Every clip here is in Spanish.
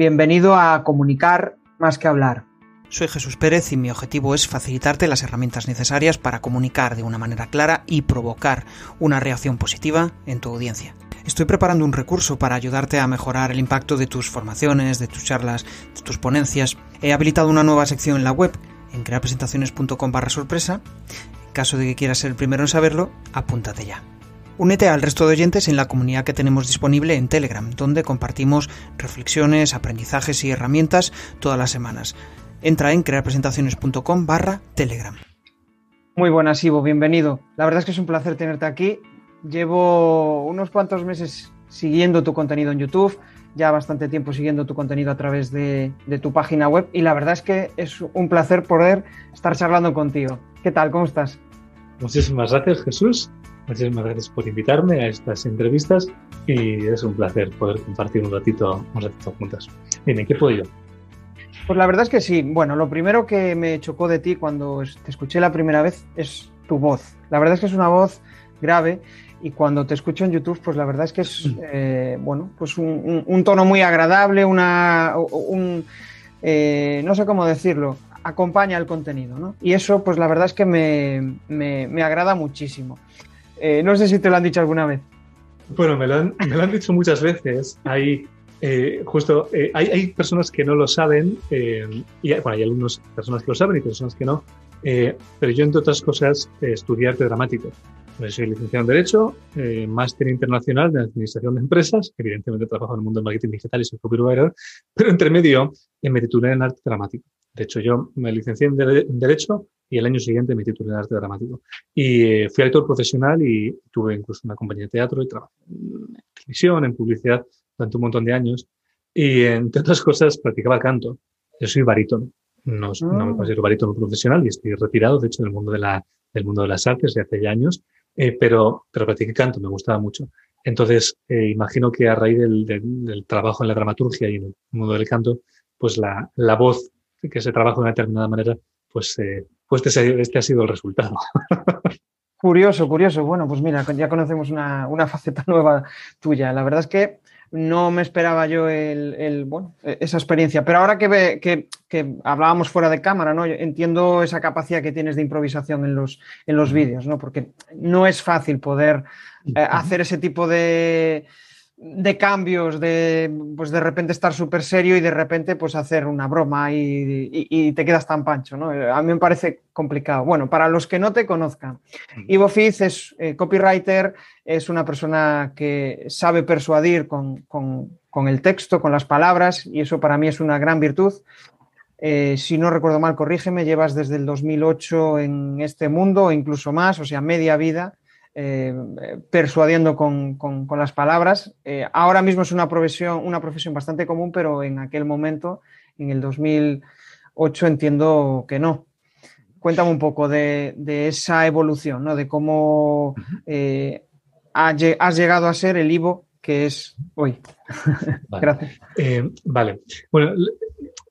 Bienvenido a Comunicar más que hablar. Soy Jesús Pérez y mi objetivo es facilitarte las herramientas necesarias para comunicar de una manera clara y provocar una reacción positiva en tu audiencia. Estoy preparando un recurso para ayudarte a mejorar el impacto de tus formaciones, de tus charlas, de tus ponencias. He habilitado una nueva sección en la web, en crearpresentaciones.com barra sorpresa. En caso de que quieras ser el primero en saberlo, apúntate ya. Únete al resto de oyentes en la comunidad que tenemos disponible en Telegram, donde compartimos reflexiones, aprendizajes y herramientas todas las semanas. Entra en crearpresentaciones.com barra Telegram. Muy buenas, Ivo, bienvenido. La verdad es que es un placer tenerte aquí. Llevo unos cuantos meses siguiendo tu contenido en YouTube, ya bastante tiempo siguiendo tu contenido a través de, de, tu página web y la verdad es que es un placer poder estar charlando contigo. ¿Qué tal? ¿Cómo estás? Muchísimas gracias, Jesús. Muchísimas gracias por invitarme a estas entrevistas y es un placer poder compartir un ratito, un ratito juntas. Dime, ¿qué puedo yo? Pues la verdad es que sí. Bueno, lo primero que me chocó de ti cuando te escuché la primera vez es tu voz. La verdad es que es una voz grave y cuando te escucho en YouTube, pues la verdad es que es, eh, bueno, pues un, un, un, tono muy agradable, una, un, eh, no sé cómo decirlo, acompaña el contenido, ¿no? Y eso, pues la verdad es que me, me, me agrada muchísimo. Eh, no sé si te lo han dicho alguna vez. Bueno, me lo han, me lo han dicho muchas veces. Hay, eh, justo, eh, hay, hay, personas que no lo saben, y bueno, hay algunas personas que lo saben y personas que no, pero yo, entre otras cosas, estudié arte dramático. Soy licenciado en Derecho, máster internacional de Administración de Empresas, evidentemente trabajo en el mundo del marketing digital y soy copywriter, pero entre medio me titulé en arte dramático. De hecho, yo me licencié en, de en Derecho y el año siguiente me titulé en arte dramático. Y eh, fui actor profesional y tuve incluso una compañía de teatro y trabajé en televisión, en publicidad durante un montón de años. Y entre otras cosas practicaba canto. Yo soy barítono. No, oh. no me considero barítono profesional y estoy retirado, de hecho, del mundo de, la, del mundo de las artes de hace ya años, eh, pero, pero practiqué canto, me gustaba mucho. Entonces, eh, imagino que a raíz del, del, del, trabajo en la dramaturgia y en el mundo del canto, pues la, la voz que se trabaja de una determinada manera, pues eh, pues este, este ha sido el resultado. Curioso, curioso. Bueno, pues mira, ya conocemos una, una, faceta nueva tuya. La verdad es que no me esperaba yo el, el bueno, esa experiencia. Pero ahora que, ve, que, que, hablábamos fuera de cámara, ¿no? Yo entiendo esa capacidad que tienes de improvisación en los, en los vídeos, ¿no? Porque no es fácil poder eh, hacer ese tipo de de cambios, de pues de repente estar súper serio y de repente pues hacer una broma y, y, y, te quedas tan pancho, ¿no? A mí me parece complicado. Bueno, para los que no te conozcan, Ivo Fitz es eh, copywriter, es una persona que sabe persuadir con, con, con, el texto, con las palabras, y eso para mí es una gran virtud. Eh, si no recuerdo mal, corrígeme, llevas desde el 2008 en este mundo, o incluso más, o sea, media vida eh, persuadiendo con, con, con, las palabras. Eh, ahora mismo es una profesión, una profesión bastante común, pero en aquel momento, en el 2008, entiendo que no. Cuéntame un poco de, de esa evolución, ¿no? de cómo eh, has llegado a ser el Ivo que es hoy. Vale. Gracias. Vale. Bueno,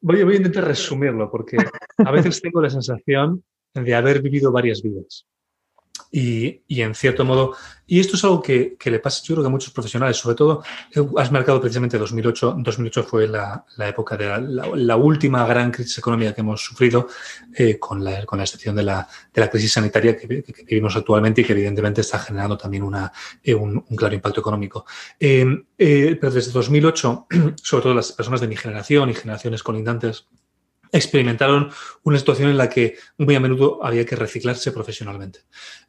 voy, voy a intentar resumirlo porque a veces tengo la sensación de haber vivido varias vidas. Y, en cierto modo, y esto es algo que, le pasa, yo creo que a muchos profesionales, sobre todo, eh, has marcado precisamente 2008, 2008 fue la, época de la, última gran crisis económica que hemos sufrido, eh, con, la, con la excepción de la, de la crisis sanitaria que, vivimos actualmente y que evidentemente está generando también una, eh, un, claro impacto económico. Pero desde 2008, sobre todo las personas de mi generación y generaciones colindantes, experimentaron una situación en la que muy a menudo había que reciclarse profesionalmente.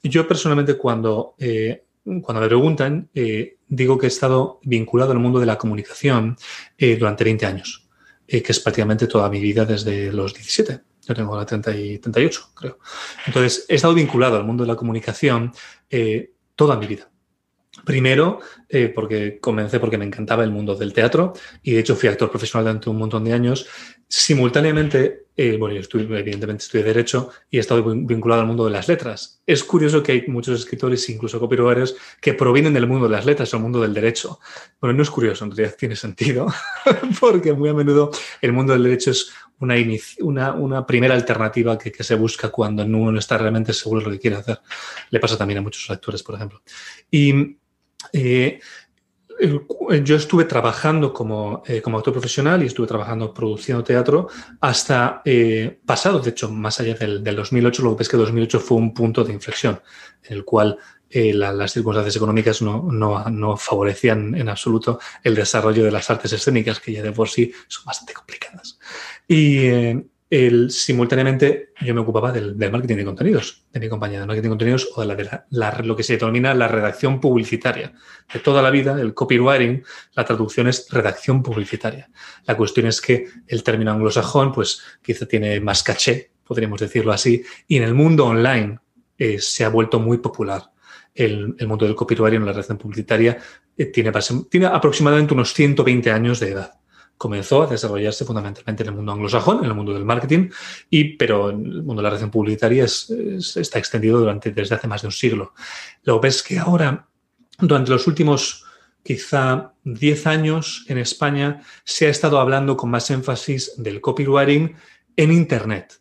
Yo personalmente cuando, eh, cuando me preguntan, eh, digo que he estado vinculado al mundo de la comunicación eh, durante 20 años, eh, que es prácticamente toda mi vida desde los 17. Yo tengo la 30 y 38, creo. Entonces, he estado vinculado al mundo de la comunicación eh, toda mi vida. Primero, eh, porque comencé porque me encantaba el mundo del teatro y de hecho fui actor profesional durante un montón de años. Simultáneamente, eh, bueno, yo estudié, evidentemente estudié Derecho y he estado vinculado al mundo de las letras. Es curioso que hay muchos escritores, incluso copywriters, que provienen del mundo de las letras o el mundo del derecho. Bueno, no es curioso, en realidad tiene sentido, porque muy a menudo el mundo del derecho es una, una, primera alternativa que, que, se busca cuando uno no está realmente seguro de lo que quiere hacer. Le pasa también a muchos actores, por ejemplo. Y eh, yo estuve trabajando como, eh, como, actor profesional y estuve trabajando produciendo teatro hasta eh, pasado, de hecho, más allá del, 2008, lo que es que 2008 fue un punto de inflexión en el cual eh, las circunstancias económicas no, no, no, favorecían en absoluto el desarrollo de las artes escénicas, que ya de por sí son bastante complicadas. Y, el, simultáneamente yo me ocupaba del, marketing de contenidos, de mi compañía de marketing de contenidos o de, la, la, lo que se denomina la redacción publicitaria. De toda la vida, el copywriting, la traducción es redacción publicitaria. La cuestión es que el término anglosajón, pues quizá tiene más caché, podríamos decirlo así, y en el mundo online eh, se ha vuelto muy popular. El, mundo del copywriting, la redacción publicitaria, eh, tiene, tiene aproximadamente unos 120 años de edad comenzó a desarrollarse fundamentalmente en el mundo anglosajón, en el mundo del marketing, y, pero en el mundo de la relación publicitaria está extendido durante, desde hace más de un siglo. Lo ves que ahora, durante los últimos quizá 10 años en España, se ha estado hablando con más énfasis del copywriting en Internet.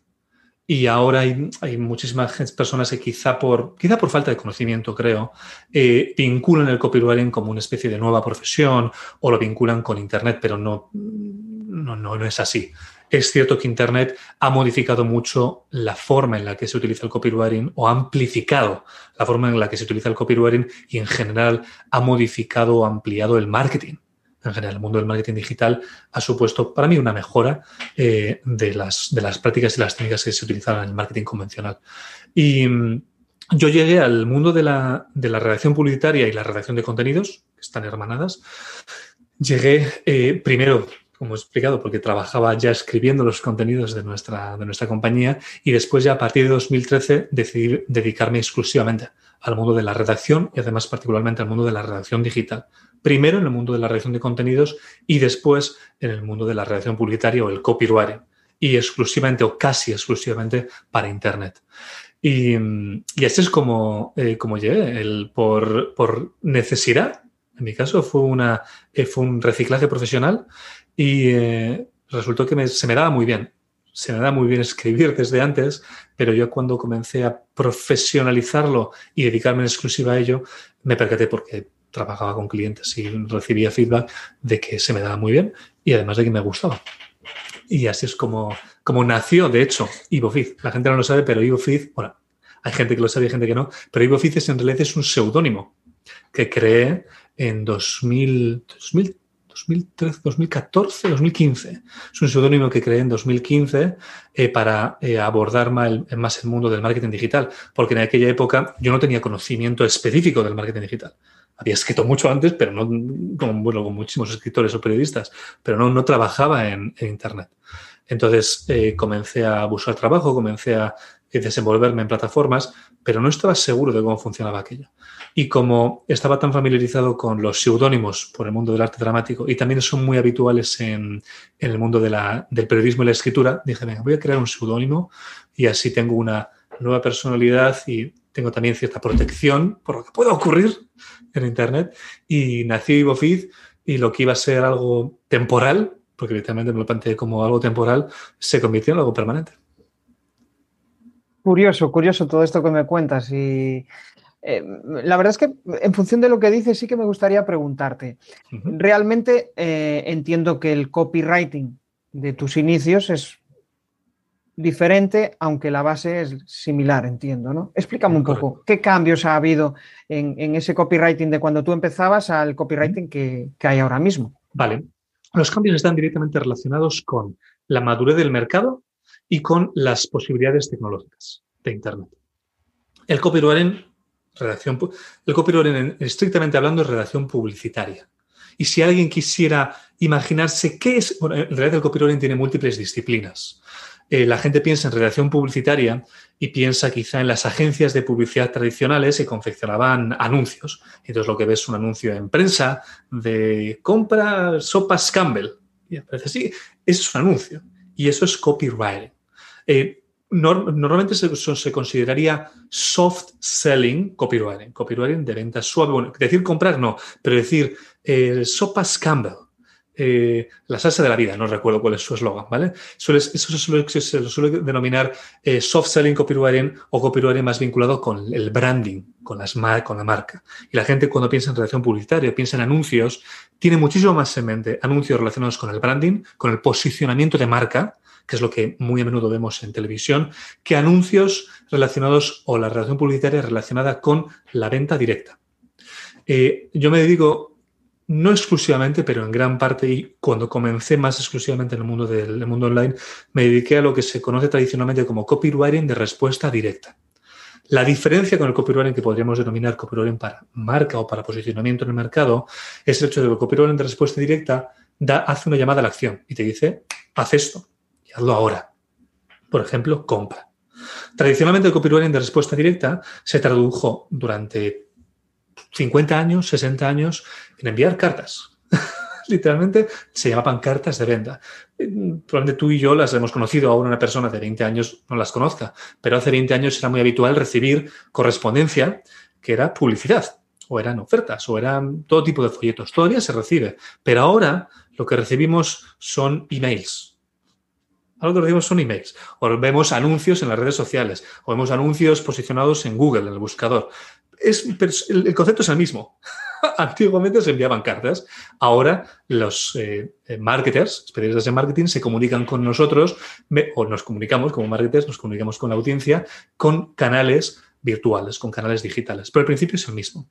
Y ahora hay, muchísimas personas que quizá por, quizá por falta de conocimiento, creo, eh, vinculan el copywriting como una especie de nueva profesión o lo vinculan con Internet, pero no, no, no, es así. Es cierto que Internet ha modificado mucho la forma en la que se utiliza el copywriting o ha amplificado la forma en la que se utiliza el copywriting y en general ha modificado o ampliado el marketing en general, el mundo del marketing digital ha supuesto para mí una mejora eh, de, las, prácticas y las técnicas que se utilizaban en el marketing convencional. Y mm, yo llegué al mundo de la, de la redacción publicitaria y la redacción de contenidos, que están hermanadas. Llegué eh, primero como he explicado, porque trabajaba ya escribiendo los contenidos de nuestra, de nuestra compañía y después ya a partir de 2013 decidí dedicarme exclusivamente al mundo de la redacción y además particularmente al mundo de la redacción digital. Primero en el mundo de la redacción de contenidos y después en el mundo de la redacción publicitaria o el copywriting y exclusivamente o casi exclusivamente para Internet. Y, y así es como, eh, como llegué, el, por, por, necesidad. En mi caso fue, una, eh, fue un reciclaje profesional y eh, resultó que se me daba muy bien se me da muy bien escribir desde antes, pero yo cuando comencé a profesionalizarlo y dedicarme en exclusiva a ello, me percaté porque trabajaba con clientes y recibía feedback de que se me daba muy bien y además de que me gustaba. Y así es como, como nació, de hecho, IvoFiz. La gente no lo sabe, pero IvoFiz, bueno, hay gente que lo sabe y gente que no, pero IvoFiz es, en realidad es un seudónimo que creé en 2000, 2000 2013, 2014, 2015. Es un seudónimo que creé en 2015 eh, para eh, abordar más el, más el, mundo del marketing digital, porque en aquella época yo no tenía conocimiento específico del marketing digital. Había escrito mucho antes, pero no bueno, con muchísimos escritores o periodistas, pero no, no trabajaba en, Internet. Entonces eh, comencé a buscar trabajo, comencé a desenvolverme en plataformas, pero no estaba seguro de cómo funcionaba aquello. Y como estaba tan familiarizado con los seudónimos por el mundo del arte dramático y también son muy habituales en, el mundo de la, del periodismo y la escritura, dije, venga, voy a crear un seudónimo y así tengo una nueva personalidad y tengo también cierta protección por lo que pueda ocurrir en Internet. Y nació IvoFeed y lo que iba a ser algo temporal, porque literalmente me lo planteé como algo temporal, se convirtió en algo permanente. Curioso, curioso todo esto que me cuentas y eh, la verdad es que en función de lo que dices sí que me gustaría preguntarte. Realmente eh, entiendo que el copywriting de tus inicios es diferente, aunque la base es similar, entiendo, ¿no? Explícame un poco, ¿qué cambios ha habido en, ese copywriting de cuando tú empezabas al copywriting que, que hay ahora mismo? Vale. Los cambios están directamente relacionados con la madurez del mercado y con las posibilidades tecnológicas de Internet. El copywriting, redacción, el copywriting, estrictamente hablando, es redacción publicitaria. Y si alguien quisiera imaginarse qué es, bueno, en realidad el copywriting tiene múltiples disciplinas. Eh, la gente piensa en redacción publicitaria y piensa quizá en las agencias de publicidad tradicionales que confeccionaban anuncios. Entonces lo que ves es un anuncio en prensa de compra sopas Campbell. Y parece, sí, eso es un anuncio. Y eso es copywriting. Eh, normalmente se, consideraría soft selling copywriting, copywriting de venta suave. Bueno, decir comprar no, pero decir eh, sopas eh, la salsa de la vida, no recuerdo cuál es su eslogan, ¿vale? eso se suele, suele denominar soft selling copywriting o copywriting más vinculado con el branding, con, las con la marca. Y la gente cuando piensa en relación publicitaria, piensa en anuncios, tiene muchísimo más en mente anuncios relacionados con el branding, con el posicionamiento de marca, que es lo que muy a menudo vemos en televisión, que anuncios relacionados o la relación publicitaria relacionada con la venta directa. Eh, yo me dedico no exclusivamente, pero en gran parte, y cuando comencé más exclusivamente en el mundo del mundo online, me dediqué a lo que se conoce tradicionalmente como copywriting de respuesta directa. La diferencia con el copywriting que podríamos denominar copywriting para marca o para posicionamiento en el mercado es el hecho de que el copywriting de respuesta directa da, hace una llamada a la acción y te dice, haz esto y hazlo ahora. Por ejemplo, compra. Tradicionalmente el copywriting de respuesta directa se tradujo durante 50 años, 60 años en enviar cartas. Literalmente se llamaban cartas de venta. Probablemente tú y yo las hemos conocido, ahora una persona de 20 años no las conozca, pero hace 20 años era muy habitual recibir correspondencia que era publicidad, o eran ofertas, o eran todo tipo de folletos. Todavía se recibe, pero ahora lo que recibimos son emails. Ahora lo que recibimos son emails, o vemos anuncios en las redes sociales, o vemos anuncios posicionados en Google, en el buscador es, el, concepto es el mismo. Antiguamente se enviaban cartas, ahora los eh, marketers, especialistas en marketing, se comunican con nosotros, o nos comunicamos como marketers, nos comunicamos con la audiencia, con canales virtuales, con canales digitales. Pero el principio es el mismo.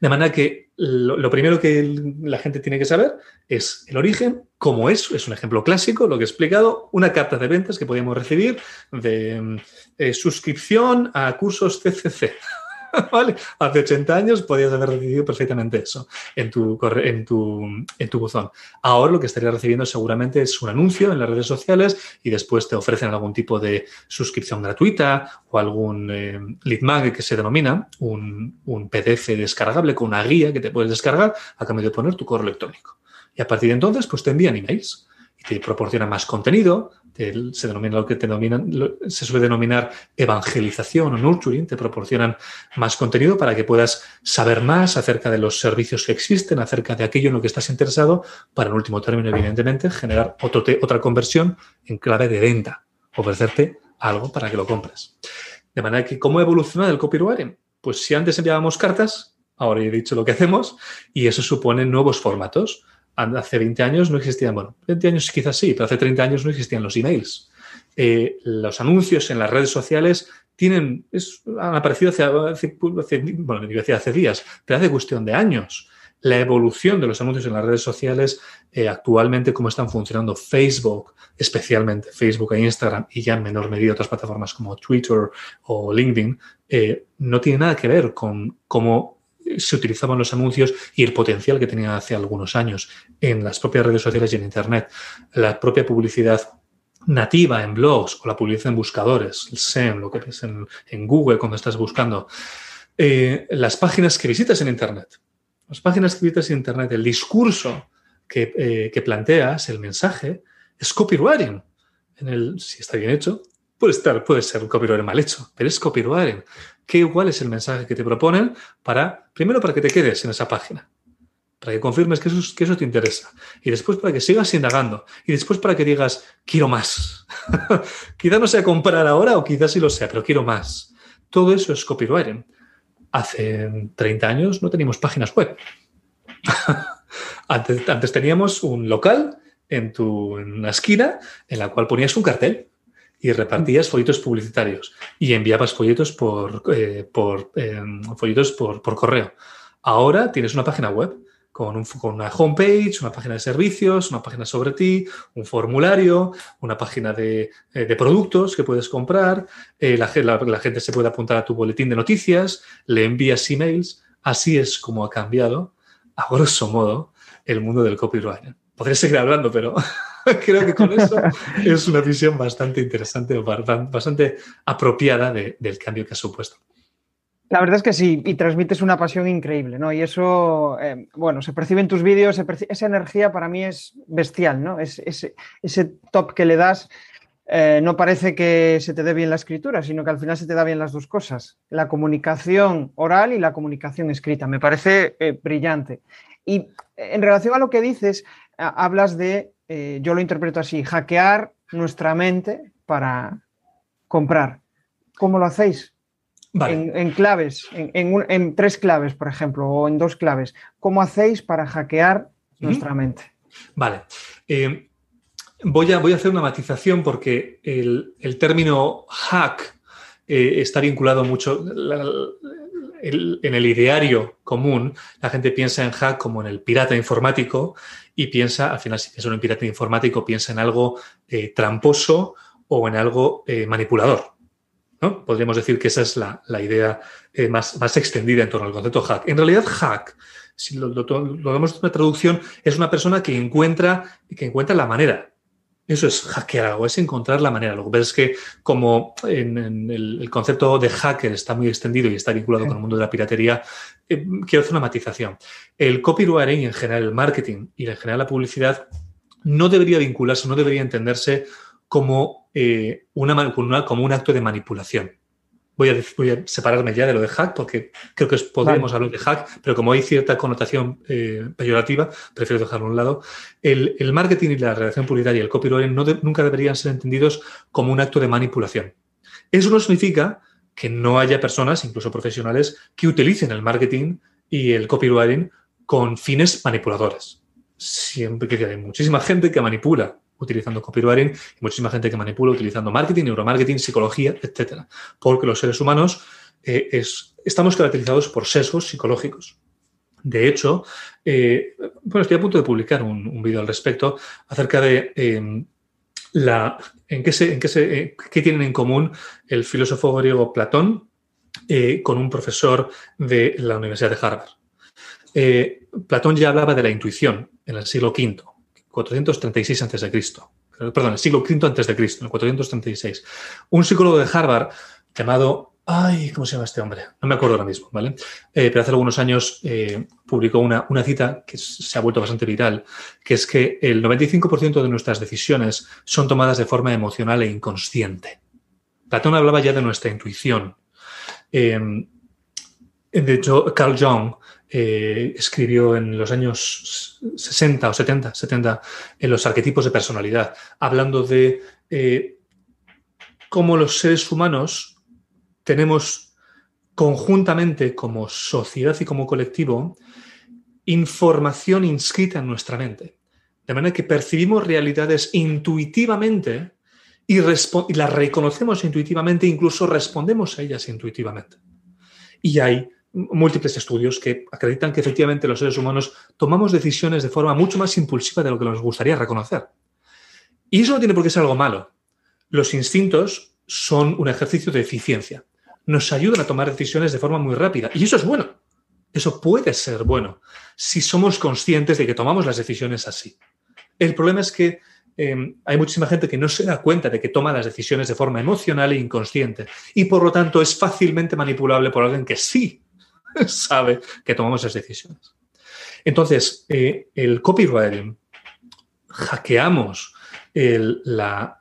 De manera que lo, primero que la gente tiene que saber es el origen, cómo es, es un ejemplo clásico, lo que he explicado, una carta de ventas que podíamos recibir de eh, suscripción a cursos CCC. Hace 80 años podías haber recibido perfectamente eso en tu, en, tu, en tu buzón. Ahora lo que estarías recibiendo seguramente es un anuncio en las redes sociales y después te ofrecen algún tipo de suscripción gratuita o algún eh, lead mag que se denomina, un, un PDF descargable con una guía que te puedes descargar a cambio de poner tu correo electrónico. Y a partir de entonces, pues te envían emails te proporcionan más contenido, se denomina lo que te denominan, se suele denominar evangelización o nurturing, te proporcionan más contenido para que puedas saber más acerca de los servicios que existen, acerca de aquello en lo que estás interesado, para en último término, evidentemente, generar otra conversión en clave de venta, ofrecerte algo para que lo compres. De manera que, ¿cómo evoluciona el copywriting? Pues si antes enviábamos cartas, ahora he dicho lo que hacemos, y eso supone nuevos formatos hace 20 años no existían, bueno, 20 años quizás sí, pero hace 30 años no existían los emails. Eh, los anuncios en las redes sociales tienen, han aparecido hace, bueno, decía hace días, pero hace cuestión de años. La evolución de los anuncios en las redes sociales, eh, actualmente, cómo están funcionando Facebook, especialmente Facebook e Instagram, y ya en menor medida otras plataformas como Twitter o LinkedIn, eh, no tiene nada que ver con cómo se utilizaban los anuncios y el potencial que tenían hace algunos años en las propias redes sociales y en Internet. La propia publicidad nativa en blogs o la publicidad en buscadores, el SEM, lo que ves en, Google cuando estás buscando, eh, las páginas que visitas en Internet. Las páginas que visitas en Internet, el discurso que, eh, planteas, el mensaje, es copywriting. En el, si está bien hecho, puede, estar, puede ser un copywriting mal hecho, pero es copywriting qué igual es el mensaje que te proponen para, primero, para que te quedes en esa página, para que confirmes que eso, que eso te interesa, y después para que sigas indagando, y después para que digas, quiero más. quizás no sea comprar ahora o quizás sí lo sea, pero quiero más. Todo eso es copywriting. Hace 30 años no teníamos páginas web. antes, antes, teníamos un local en tu en una esquina en la cual ponías un cartel y repartías folletos publicitarios y enviabas folletos por, eh, por em, folletos por, correo. Ahora tienes una página web con, una homepage, una página de servicios, una página sobre ti, un formulario, una página de, eh, productos que puedes comprar, eh, la, gente se puede apuntar a tu boletín de noticias, le envías emails. Así es como ha cambiado, a grosso modo, el mundo del copyright. Podría seguir hablando, pero Creo que con eso es una visión bastante interesante, bastante apropiada del cambio que ha supuesto. La verdad es que sí, y transmites una pasión increíble, ¿no? Y eso, eh, bueno, se percibe en tus vídeos, esa energía para mí es bestial, ¿no? Es, ese top que le das eh, no parece que se te dé bien la escritura, sino que al final se te da bien las dos cosas, la comunicación oral y la comunicación escrita. Me parece eh, brillante. Y en relación a lo que dices, hablas de eh, yo lo interpreto así, hackear nuestra mente para comprar. ¿Cómo lo hacéis? en, claves, en, tres claves, por ejemplo, o en dos claves. ¿Cómo hacéis para hackear nuestra mente? Vale. Eh, voy, a, voy, a, hacer una matización porque el, término hack eh, está vinculado mucho. En el ideario común, la gente piensa en hack como en el pirata informático y piensa, al final, si piensa en un pirata informático, piensa en algo eh, tramposo o en algo manipulador. Podríamos decir que esa es la, idea eh, más, extendida en torno al concepto hack. En realidad, hack, si lo, vemos en una traducción, es una persona que encuentra, que encuentra la manera. Eso es hackear algo, es encontrar la manera. Lo que pasa es que como en, el, concepto de hacker está muy extendido y está vinculado con el mundo de la piratería, eh, quiero hacer una matización. El copywriting en general el marketing y en general la publicidad no debería vincularse, no debería entenderse como, eh, una, como un acto de manipulación. Voy a, voy a, separarme ya de lo de hack porque creo que podríamos hablar de hack, pero como hay cierta connotación eh, peyorativa, prefiero dejarlo a un lado. El, marketing y la redacción publicitaria y el copywriting no nunca deberían ser entendidos como un acto de manipulación. Eso no significa que no haya personas, incluso profesionales, que utilicen el marketing y el copywriting con fines manipuladores. Siempre que hay muchísima gente que manipula utilizando copywriting y muchísima gente que manipula utilizando marketing, neuromarketing, psicología, etcétera. Porque los seres humanos eh, es, estamos caracterizados por sesgos psicológicos. De hecho, eh, bueno, estoy a punto de publicar un, vídeo al respecto acerca de em, la, en qué, se, en qué, se, eh, qué tienen en común el filósofo griego Platón con un profesor de la Universidad de Harvard. Platón ya hablaba de la intuición en el siglo V 436 a.C. Perdón, el siglo V antes de Cristo, en 436. Un psicólogo de Harvard llamado Ay, ¿cómo se llama este hombre? No me acuerdo ahora mismo, ¿vale? Eh, pero hace algunos años eh, publicó una, una, cita que se ha vuelto bastante viral, que es que el 95% de nuestras decisiones son tomadas de forma emocional e inconsciente. Platón hablaba ya de nuestra intuición. Eh, de hecho, Carl Jung eh, escribió en los años 60 o 70, 70 en los arquetipos de personalidad, hablando de eh, cómo los seres humanos tenemos conjuntamente como sociedad y como colectivo información inscrita en nuestra mente. De manera que percibimos realidades intuitivamente y, y las reconocemos intuitivamente, incluso respondemos a ellas intuitivamente. Y hay múltiples estudios que acreditan que efectivamente los seres humanos tomamos decisiones de forma mucho más impulsiva de lo que nos gustaría reconocer. Y eso no tiene por qué ser algo malo. Los instintos son un ejercicio de eficiencia. Nos ayudan a tomar decisiones de forma muy rápida. Y eso es bueno. Eso puede ser bueno si somos conscientes de que tomamos las decisiones así. El problema es que em, hay muchísima gente que no se da cuenta de que toma las decisiones de forma emocional e inconsciente y por lo tanto es fácilmente manipulable por alguien que sí sabe que tomamos esas decisiones. Entonces, eh, el copywriting, hackeamos la,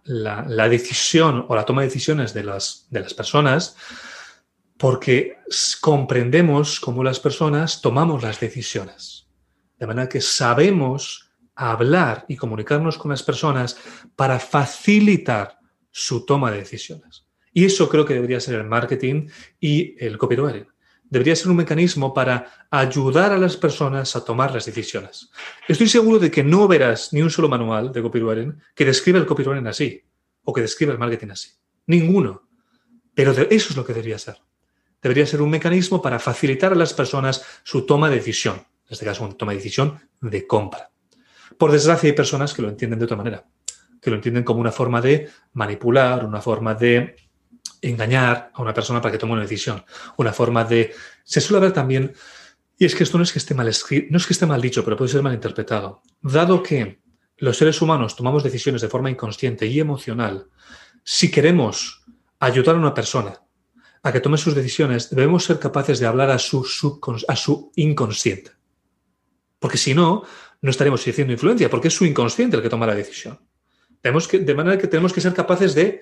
decisión o la toma de decisiones de las, de las personas porque comprendemos cómo las personas tomamos las decisiones. De manera que sabemos hablar y comunicarnos con las personas para facilitar su toma de decisiones. Y eso creo que debería ser el marketing y el copywriting debería ser un mecanismo para ayudar a las personas a tomar las decisiones. Estoy seguro de que no verás ni un solo manual de copywriting que describa el copywriting así o que describa el marketing así. Ninguno. Pero eso es lo que debería ser. Debería ser un mecanismo para facilitar a las personas su toma de decisión. En este caso, una toma de decisión de compra. Por desgracia, hay personas que lo entienden de otra manera, que lo entienden como una forma de manipular, una forma de engañar a una persona para que tome una decisión. Una forma de... Se suele ver también, y es que esto no es que esté mal escrito, no es que esté mal dicho, pero puede ser mal interpretado. Dado que los seres humanos tomamos decisiones de forma inconsciente y emocional, si queremos ayudar a una persona a que tome sus decisiones, debemos ser capaces de hablar a su, a su inconsciente. Porque si no, no estaremos ejerciendo influencia, porque es su inconsciente el que toma la decisión. Tenemos que, de manera que tenemos que ser capaces de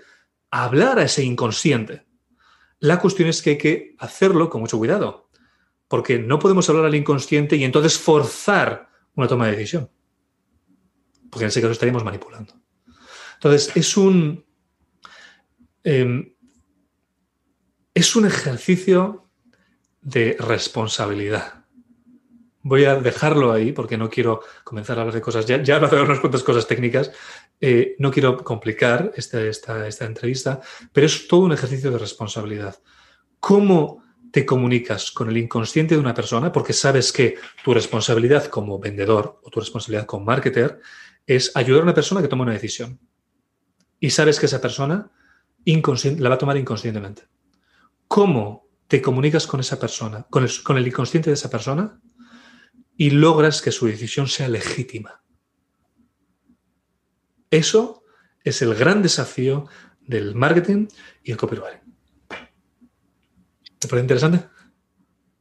hablar a ese inconsciente. La cuestión es que hay que hacerlo con mucho cuidado, porque no podemos hablar al inconsciente y entonces forzar una toma de decisión, porque en ese caso estaríamos manipulando. Entonces, es un... Em, es un ejercicio de responsabilidad. Voy a dejarlo ahí porque no quiero comenzar a hablar de cosas. Ya, ya he hablado de unas cuantas cosas técnicas. Eh, no quiero complicar esta, esta, esta entrevista, pero es todo un ejercicio de responsabilidad. ¿Cómo te comunicas con el inconsciente de una persona? Porque sabes que tu responsabilidad como vendedor o tu responsabilidad como marketer es ayudar a una persona que tome una decisión. Y sabes que esa persona la va a tomar inconscientemente. ¿Cómo te comunicas con esa persona, con el, inconsciente de esa persona y logras que su decisión sea legítima? Eso es el gran desafío del marketing y el copywriting. ¿Te parece interesante?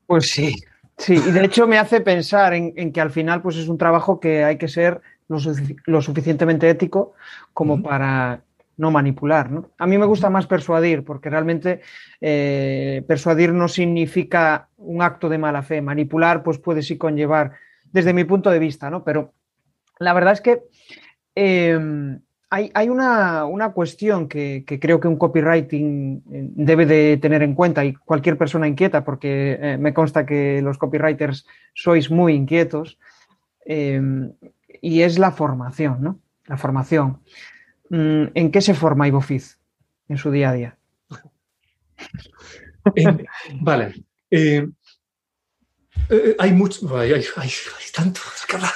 Pues sí, sí, y de hecho me hace pensar en, que al final pues es un trabajo que hay que ser lo, suficientemente ético como para no manipular. ¿no? A mí me gusta más persuadir, porque realmente eh, persuadir no significa un acto de mala fe. Manipular, pues puede sí conllevar, desde mi punto de vista, ¿no? Pero la verdad es que em, hay, una, cuestión que, creo que un copywriting eh, debe de tener en cuenta y cualquier persona inquieta, porque eh, me consta que los copywriters sois muy inquietos, em, y es la formación, ¿no? La formación. Mm, ¿En qué se forma Ivo Fiz en su día a día? vale. Eh, eh, hay mucho. Hay, tanto que hablar.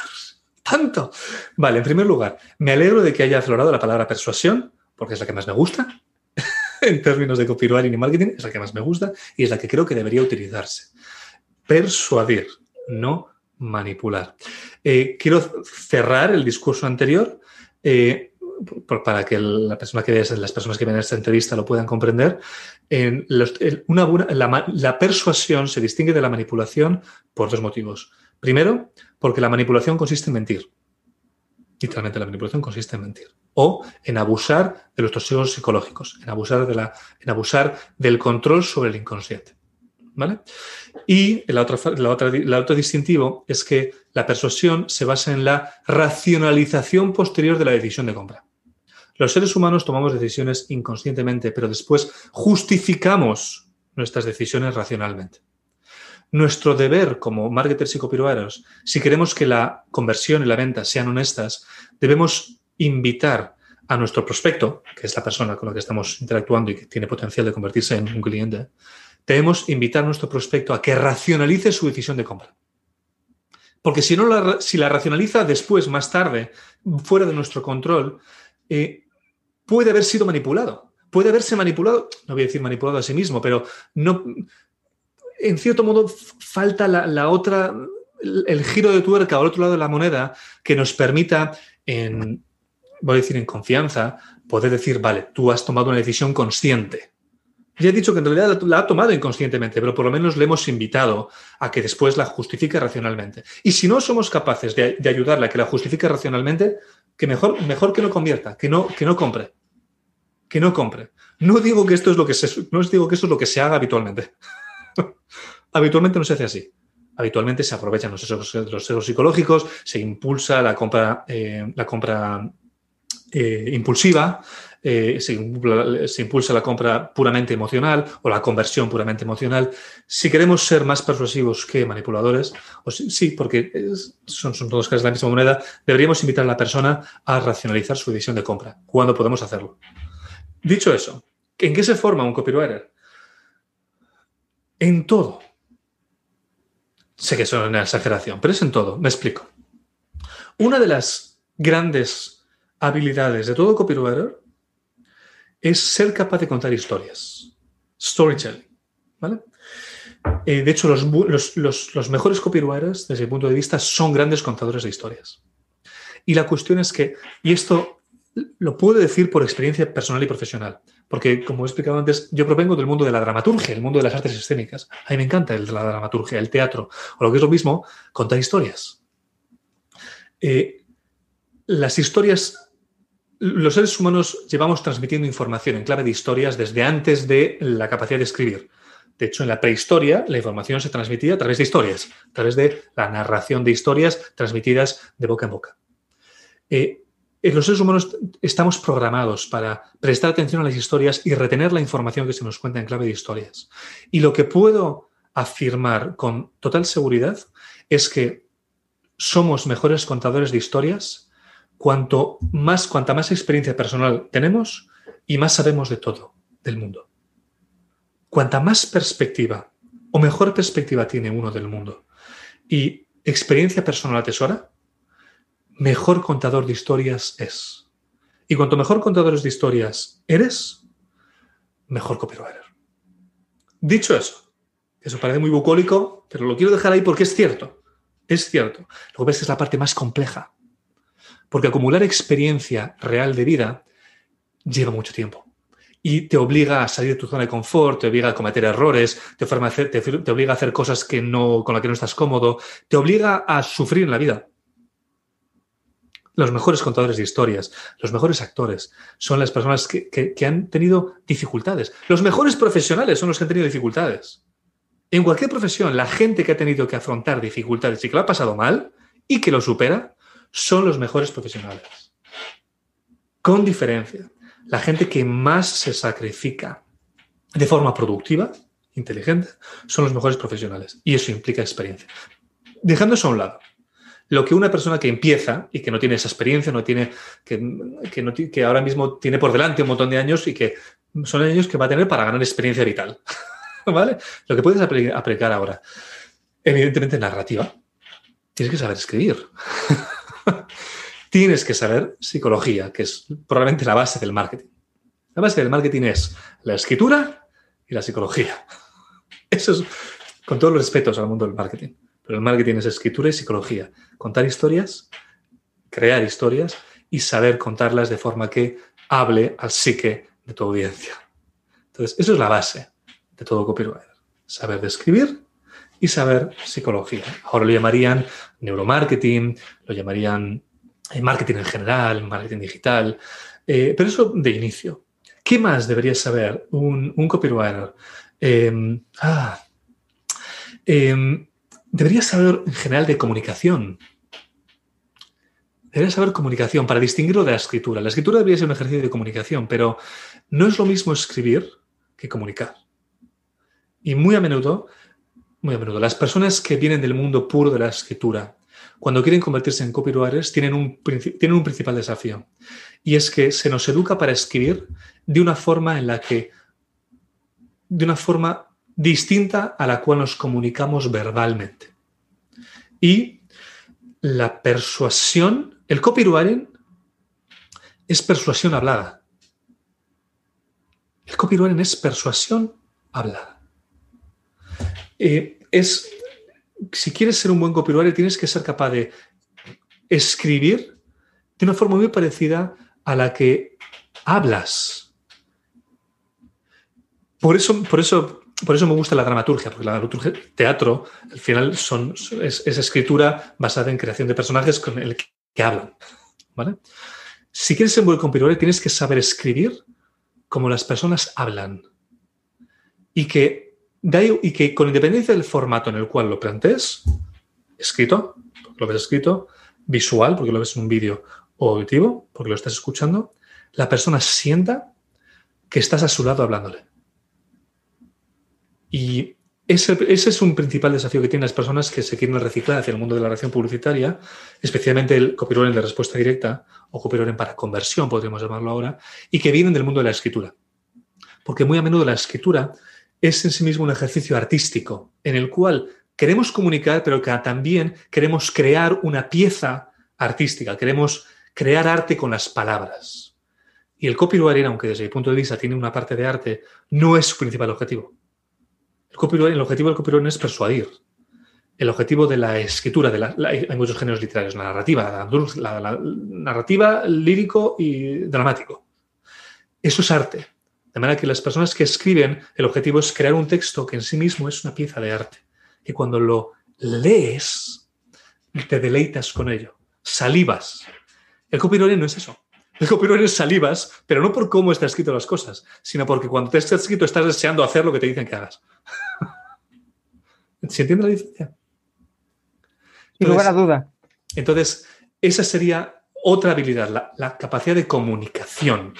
Tanto. Vale, en primer lugar, me alegro de que haya aflorado la palabra persuasión, porque es la que más me gusta. en términos de copywriting y marketing, es la que más me gusta y es la que creo que debería utilizarse. Persuadir, no manipular. Eh, quiero cerrar el discurso anterior eh, para que la persona que las personas que ven esta entrevista lo puedan comprender. En la, persuasión se distingue de la manipulación por dos motivos. Primero, porque la manipulación consiste en mentir. Literalmente la manipulación consiste en mentir. O en abusar de los tosegos psicológicos, en abusar del control sobre el inconsciente. Y el otro, otro distintivo es que la persuasión se basa en la racionalización posterior de la decisión de compra. Los seres humanos tomamos decisiones inconscientemente, pero después justificamos nuestras decisiones racionalmente. Nuestro deber como marketers y copywriters, si queremos que la conversión y la venta sean honestas, debemos invitar a nuestro prospecto, que es la persona con la que estamos interactuando y que tiene potencial de convertirse en un cliente, debemos invitar a nuestro prospecto a que racionalice su decisión de compra. Porque si no la, si la racionaliza después, más tarde, fuera de nuestro control, eh, puede haber sido manipulado. Puede haberse manipulado, no voy a decir manipulado a sí mismo, pero en cierto modo falta la, otra, el, giro de tuerca al otro lado de la moneda que nos permita, voy a decir en confianza, poder decir, vale, tú has tomado una decisión consciente ya he dicho que en realidad la ha tomado inconscientemente, pero por lo menos le hemos invitado a que después la justifique racionalmente. Y si no somos capaces de, ayudarle a que la justifique racionalmente, que mejor, mejor que no convierta, que no, que no compre. Que no compre. No digo que esto es lo que se, no digo que esto es lo que se haga habitualmente. habitualmente no se hace así. Habitualmente se aprovechan los sesgos, psicológicos, se impulsa la compra, eh, la compra eh, impulsiva, eh, se, impulsa la compra puramente emocional o la conversión puramente emocional. Si queremos ser más persuasivos que manipuladores, o sí, porque son, todos caras de la misma moneda, deberíamos invitar a la persona a racionalizar su decisión de compra. ¿Cuándo podemos hacerlo? Dicho eso, ¿en qué se forma un copywriter? En todo. Sé que es una exageración, pero es en todo. Me explico. Una de las grandes habilidades de todo copywriter es ser capaz de contar historias. Storytelling. ¿vale? Eh, de hecho, los, mejores copywriters, desde mi punto de vista, son grandes contadores de historias. Y la cuestión es que, y esto lo puedo decir por experiencia personal y profesional, porque como he explicado antes, yo provengo del mundo de la dramaturgia, el mundo de las artes escénicas. A mí me encanta el la dramaturgia, el teatro, o lo que es lo mismo, contar historias. Eh, las historias los seres humanos llevamos transmitiendo información en clave de historias desde antes de la capacidad de escribir. De hecho, en la prehistoria la información se transmitía a través de historias, a través de la narración de historias transmitidas de boca en boca. Eh, los seres humanos estamos programados para prestar atención a las historias y retener la información que se nos cuenta en clave de historias. Y lo que puedo afirmar con total seguridad es que somos mejores contadores de historias cuanto más, cuanta más experiencia personal tenemos y más sabemos de todo del mundo. Cuanta más perspectiva o mejor perspectiva tiene uno del mundo y experiencia personal atesora, mejor contador de historias es. Y cuanto mejor contadores de historias eres, mejor copywriter. Dicho eso, eso parece muy bucólico, pero lo quiero dejar ahí porque es cierto. Es cierto. Lo que ves es la parte más compleja. Porque acumular experiencia real de vida lleva mucho tiempo. Y te obliga a salir de tu zona de confort, te obliga a cometer errores, te, obliga a hacer cosas que no, con las que no estás cómodo, te obliga a sufrir en la vida los mejores contadores de historias, los mejores actores, son las personas que, han tenido dificultades. Los mejores profesionales son los que han tenido dificultades. En cualquier profesión, la gente que ha tenido que afrontar dificultades y que lo ha pasado mal y que lo supera, son los mejores profesionales. Con diferencia, la gente que más se sacrifica de forma productiva, inteligente, son los mejores profesionales. Y eso implica experiencia. Dejando eso a un lado, lo que una persona que empieza y que no tiene esa experiencia, no tiene, que, que, ahora mismo tiene por delante un montón de años y que son años que va a tener para ganar experiencia vital. ¿Vale? Lo que puedes aplicar ahora, evidentemente narrativa. Tienes que saber escribir. tienes que saber psicología, que es probablemente la base del marketing. La base del marketing es la escritura y la psicología. Eso es con todos los respetos al mundo del marketing. Pero el marketing es escritura y psicología. Contar historias, crear historias y saber contarlas de forma que hable al psique de tu audiencia. Entonces, eso es la base de todo copywriter. Saber describir y saber psicología. Ahora lo llamarían neuromarketing, lo llamarían marketing en general, marketing digital, eh, pero eso de inicio. ¿Qué más debería saber un, copywriter? Em, ah, em, debería saber en general de comunicación. Debería saber comunicación para distinguirlo de la escritura. La escritura debería ser un ejercicio de comunicación, pero no es lo mismo escribir que comunicar. Y muy a menudo, muy a menudo, las personas que vienen del mundo puro de la escritura, cuando quieren convertirse en copywriters, tienen un, tienen un principal desafío. Y es que se nos educa para escribir de una forma en la que, de una forma distinta a la cual nos comunicamos verbalmente. Y la persuasión, el copywriting es persuasión hablada. El copywriting es persuasión hablada. Eh, es, si quieres ser un buen copywriter, tienes que ser capaz de escribir de una forma muy parecida a la que hablas. Por eso, por eso por eso me gusta la dramaturgia, porque la dramaturgia, teatro, al final es, escritura basada en creación de personajes con el que, hablan. Si quieres ser un buen compilador, tienes que saber escribir como las personas hablan. Y que, y que con independencia del formato en el cual lo plantees, escrito, lo ves escrito, visual, porque lo ves en un vídeo, o auditivo, porque lo estás escuchando, la persona sienta que estás a su lado hablándole. Y ese, es un principal desafío que tienen las personas que se quieren reciclar hacia el mundo de la relación publicitaria, especialmente el copywriting de respuesta directa o copywriting para conversión, podríamos llamarlo ahora, y que vienen del mundo de la escritura. Porque muy a menudo la escritura es en sí mismo un ejercicio artístico en el cual queremos comunicar, pero que también queremos crear una pieza artística, queremos crear arte con las palabras. Y el copywriting, aunque desde mi punto de vista tiene una parte de arte, no es su principal objetivo el, objetivo del copywriting es persuadir. El objetivo de la escritura, de la, hay muchos géneros literarios, la narrativa, la, narrativa, lírico y dramático. Eso es arte. De manera que las personas que escriben, el objetivo es crear un texto que en sí mismo es una pieza de arte. Y cuando lo lees, te deleitas con ello. Salivas. El copywriting no es eso. El copywriting es salivas, pero no por cómo está escrito las cosas, sino porque cuando te está escrito estás deseando hacer lo que te dicen que hagas. ¿Se entiende la diferencia? Sin lugar a duda. Entonces, esa sería otra habilidad, la, capacidad de comunicación.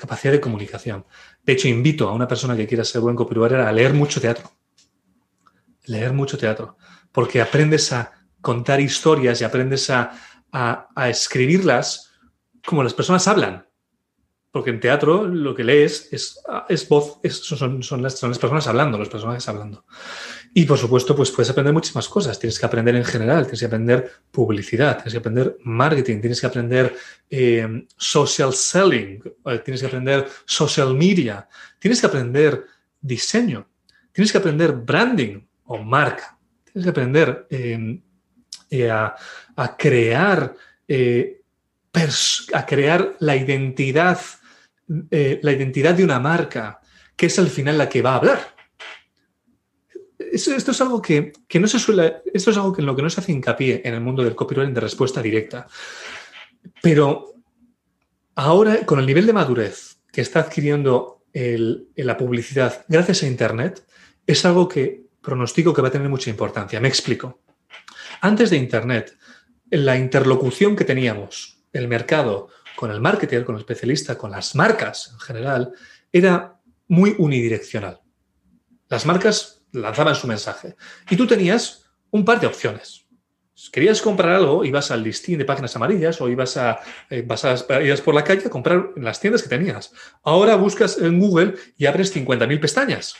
Capacidad de comunicación. De hecho, invito a una persona que quiera ser buen copywriter a leer mucho teatro. Leer mucho teatro. Porque aprendes a contar historias y aprendes a, a escribirlas como las personas hablan. Porque en teatro lo que lees es, es voz, son, son, las, son, las, personas hablando, los personajes hablando. Y por supuesto, pues puedes aprender muchísimas cosas. Tienes que aprender en general, tienes que aprender publicidad, tienes que aprender marketing, tienes que aprender eh, social selling, eh, tienes que aprender social media, tienes que aprender diseño, tienes que aprender branding o marca, tienes que aprender eh, a, a, crear a crear la identidad eh, la identidad de una marca, que es al final la que va a hablar. Esto, es algo que, no se suele, esto es algo que en lo que no se hace hincapié en el mundo del copywriting de respuesta directa. Pero ahora, con el nivel de madurez que está adquiriendo la publicidad gracias a Internet, es algo que pronostico que va a tener mucha importancia. Me explico. Antes de Internet, la interlocución que teníamos, el mercado, con el marketer, con el especialista, con las marcas en general, era muy unidireccional. Las marcas lanzaban su mensaje y tú tenías un par de opciones. Querías comprar algo, ibas al listín de páginas amarillas o ibas a, eh, vas a, ibas por la calle a comprar en las tiendas que tenías. Ahora buscas en Google y abres 50.000 pestañas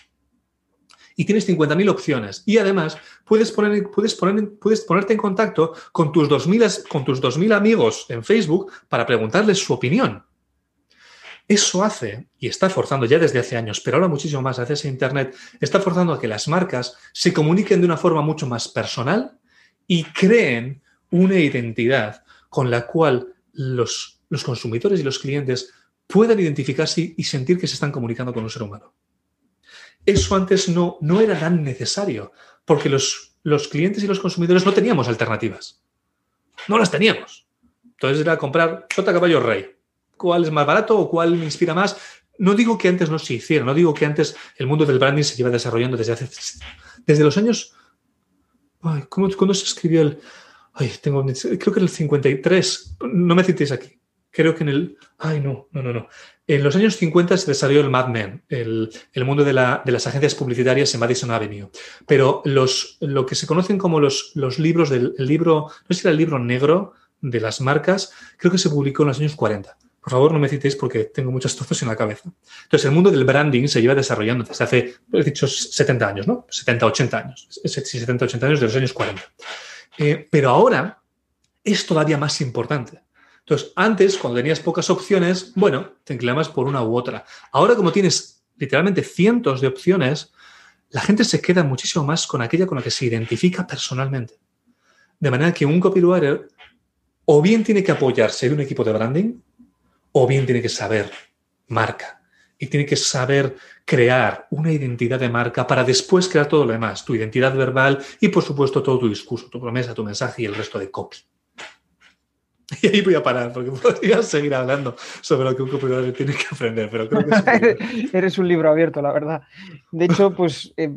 y tienes 50.000 opciones. Y además puedes, poner, puedes, poner, puedes ponerte en contacto con tus 2.000 con tus 2000 amigos en Facebook para preguntarles su opinión. Eso hace, y está forzando ya desde hace años, pero ahora muchísimo más gracias a Internet, está forzando a que las marcas se comuniquen de una forma mucho más personal y creen una identidad con la cual los, los consumidores y los clientes puedan identificarse y sentir que se están comunicando con un ser humano. Eso antes no, no era tan necesario, porque los, los clientes y los consumidores no teníamos alternativas. No las teníamos. Entonces era comprar J caballo rey. ¿Cuál es más barato o cuál me inspira más? No digo que antes no se hiciera, no digo que antes el mundo del branding se lleva desarrollando desde hace. Desde los años. Ay, ¿cómo, ¿Cuándo se escribió el.? Ay, tengo. Creo que el 53. No me citéis aquí creo que en el... Ay, no, no, no, no. En los años 50 se desarrolló el Mad Men, el, mundo de, las agencias publicitarias en Madison Avenue. Pero los, lo que se conocen como los, los libros del libro, no sé si era el libro negro de las marcas, creo que se publicó en los años 40. Por favor, no me citéis porque tengo muchas trozos en la cabeza. Entonces, el mundo del branding se lleva desarrollando desde hace, he dicho, 70 años, ¿no? 70, 80 años. 70, 80 años de los años 40. Eh, pero ahora es todavía más importante. Entonces, antes, cuando tenías pocas opciones, bueno, te inclinabas por una u otra. Ahora, como tienes literalmente cientos de opciones, la gente se queda muchísimo más con aquella con la que se identifica personalmente. De manera que un copywriter o bien tiene que apoyarse en un equipo de branding, o bien tiene que saber marca. Y tiene que saber crear una identidad de marca para después crear todo lo demás, tu identidad verbal y, por supuesto, todo tu discurso, tu promesa, tu mensaje y el resto de copy. Y ahí voy a parar, porque podría seguir hablando sobre lo que un copywriter tiene que aprender, pero creo que Eres un libro abierto, la verdad. De hecho, pues eh,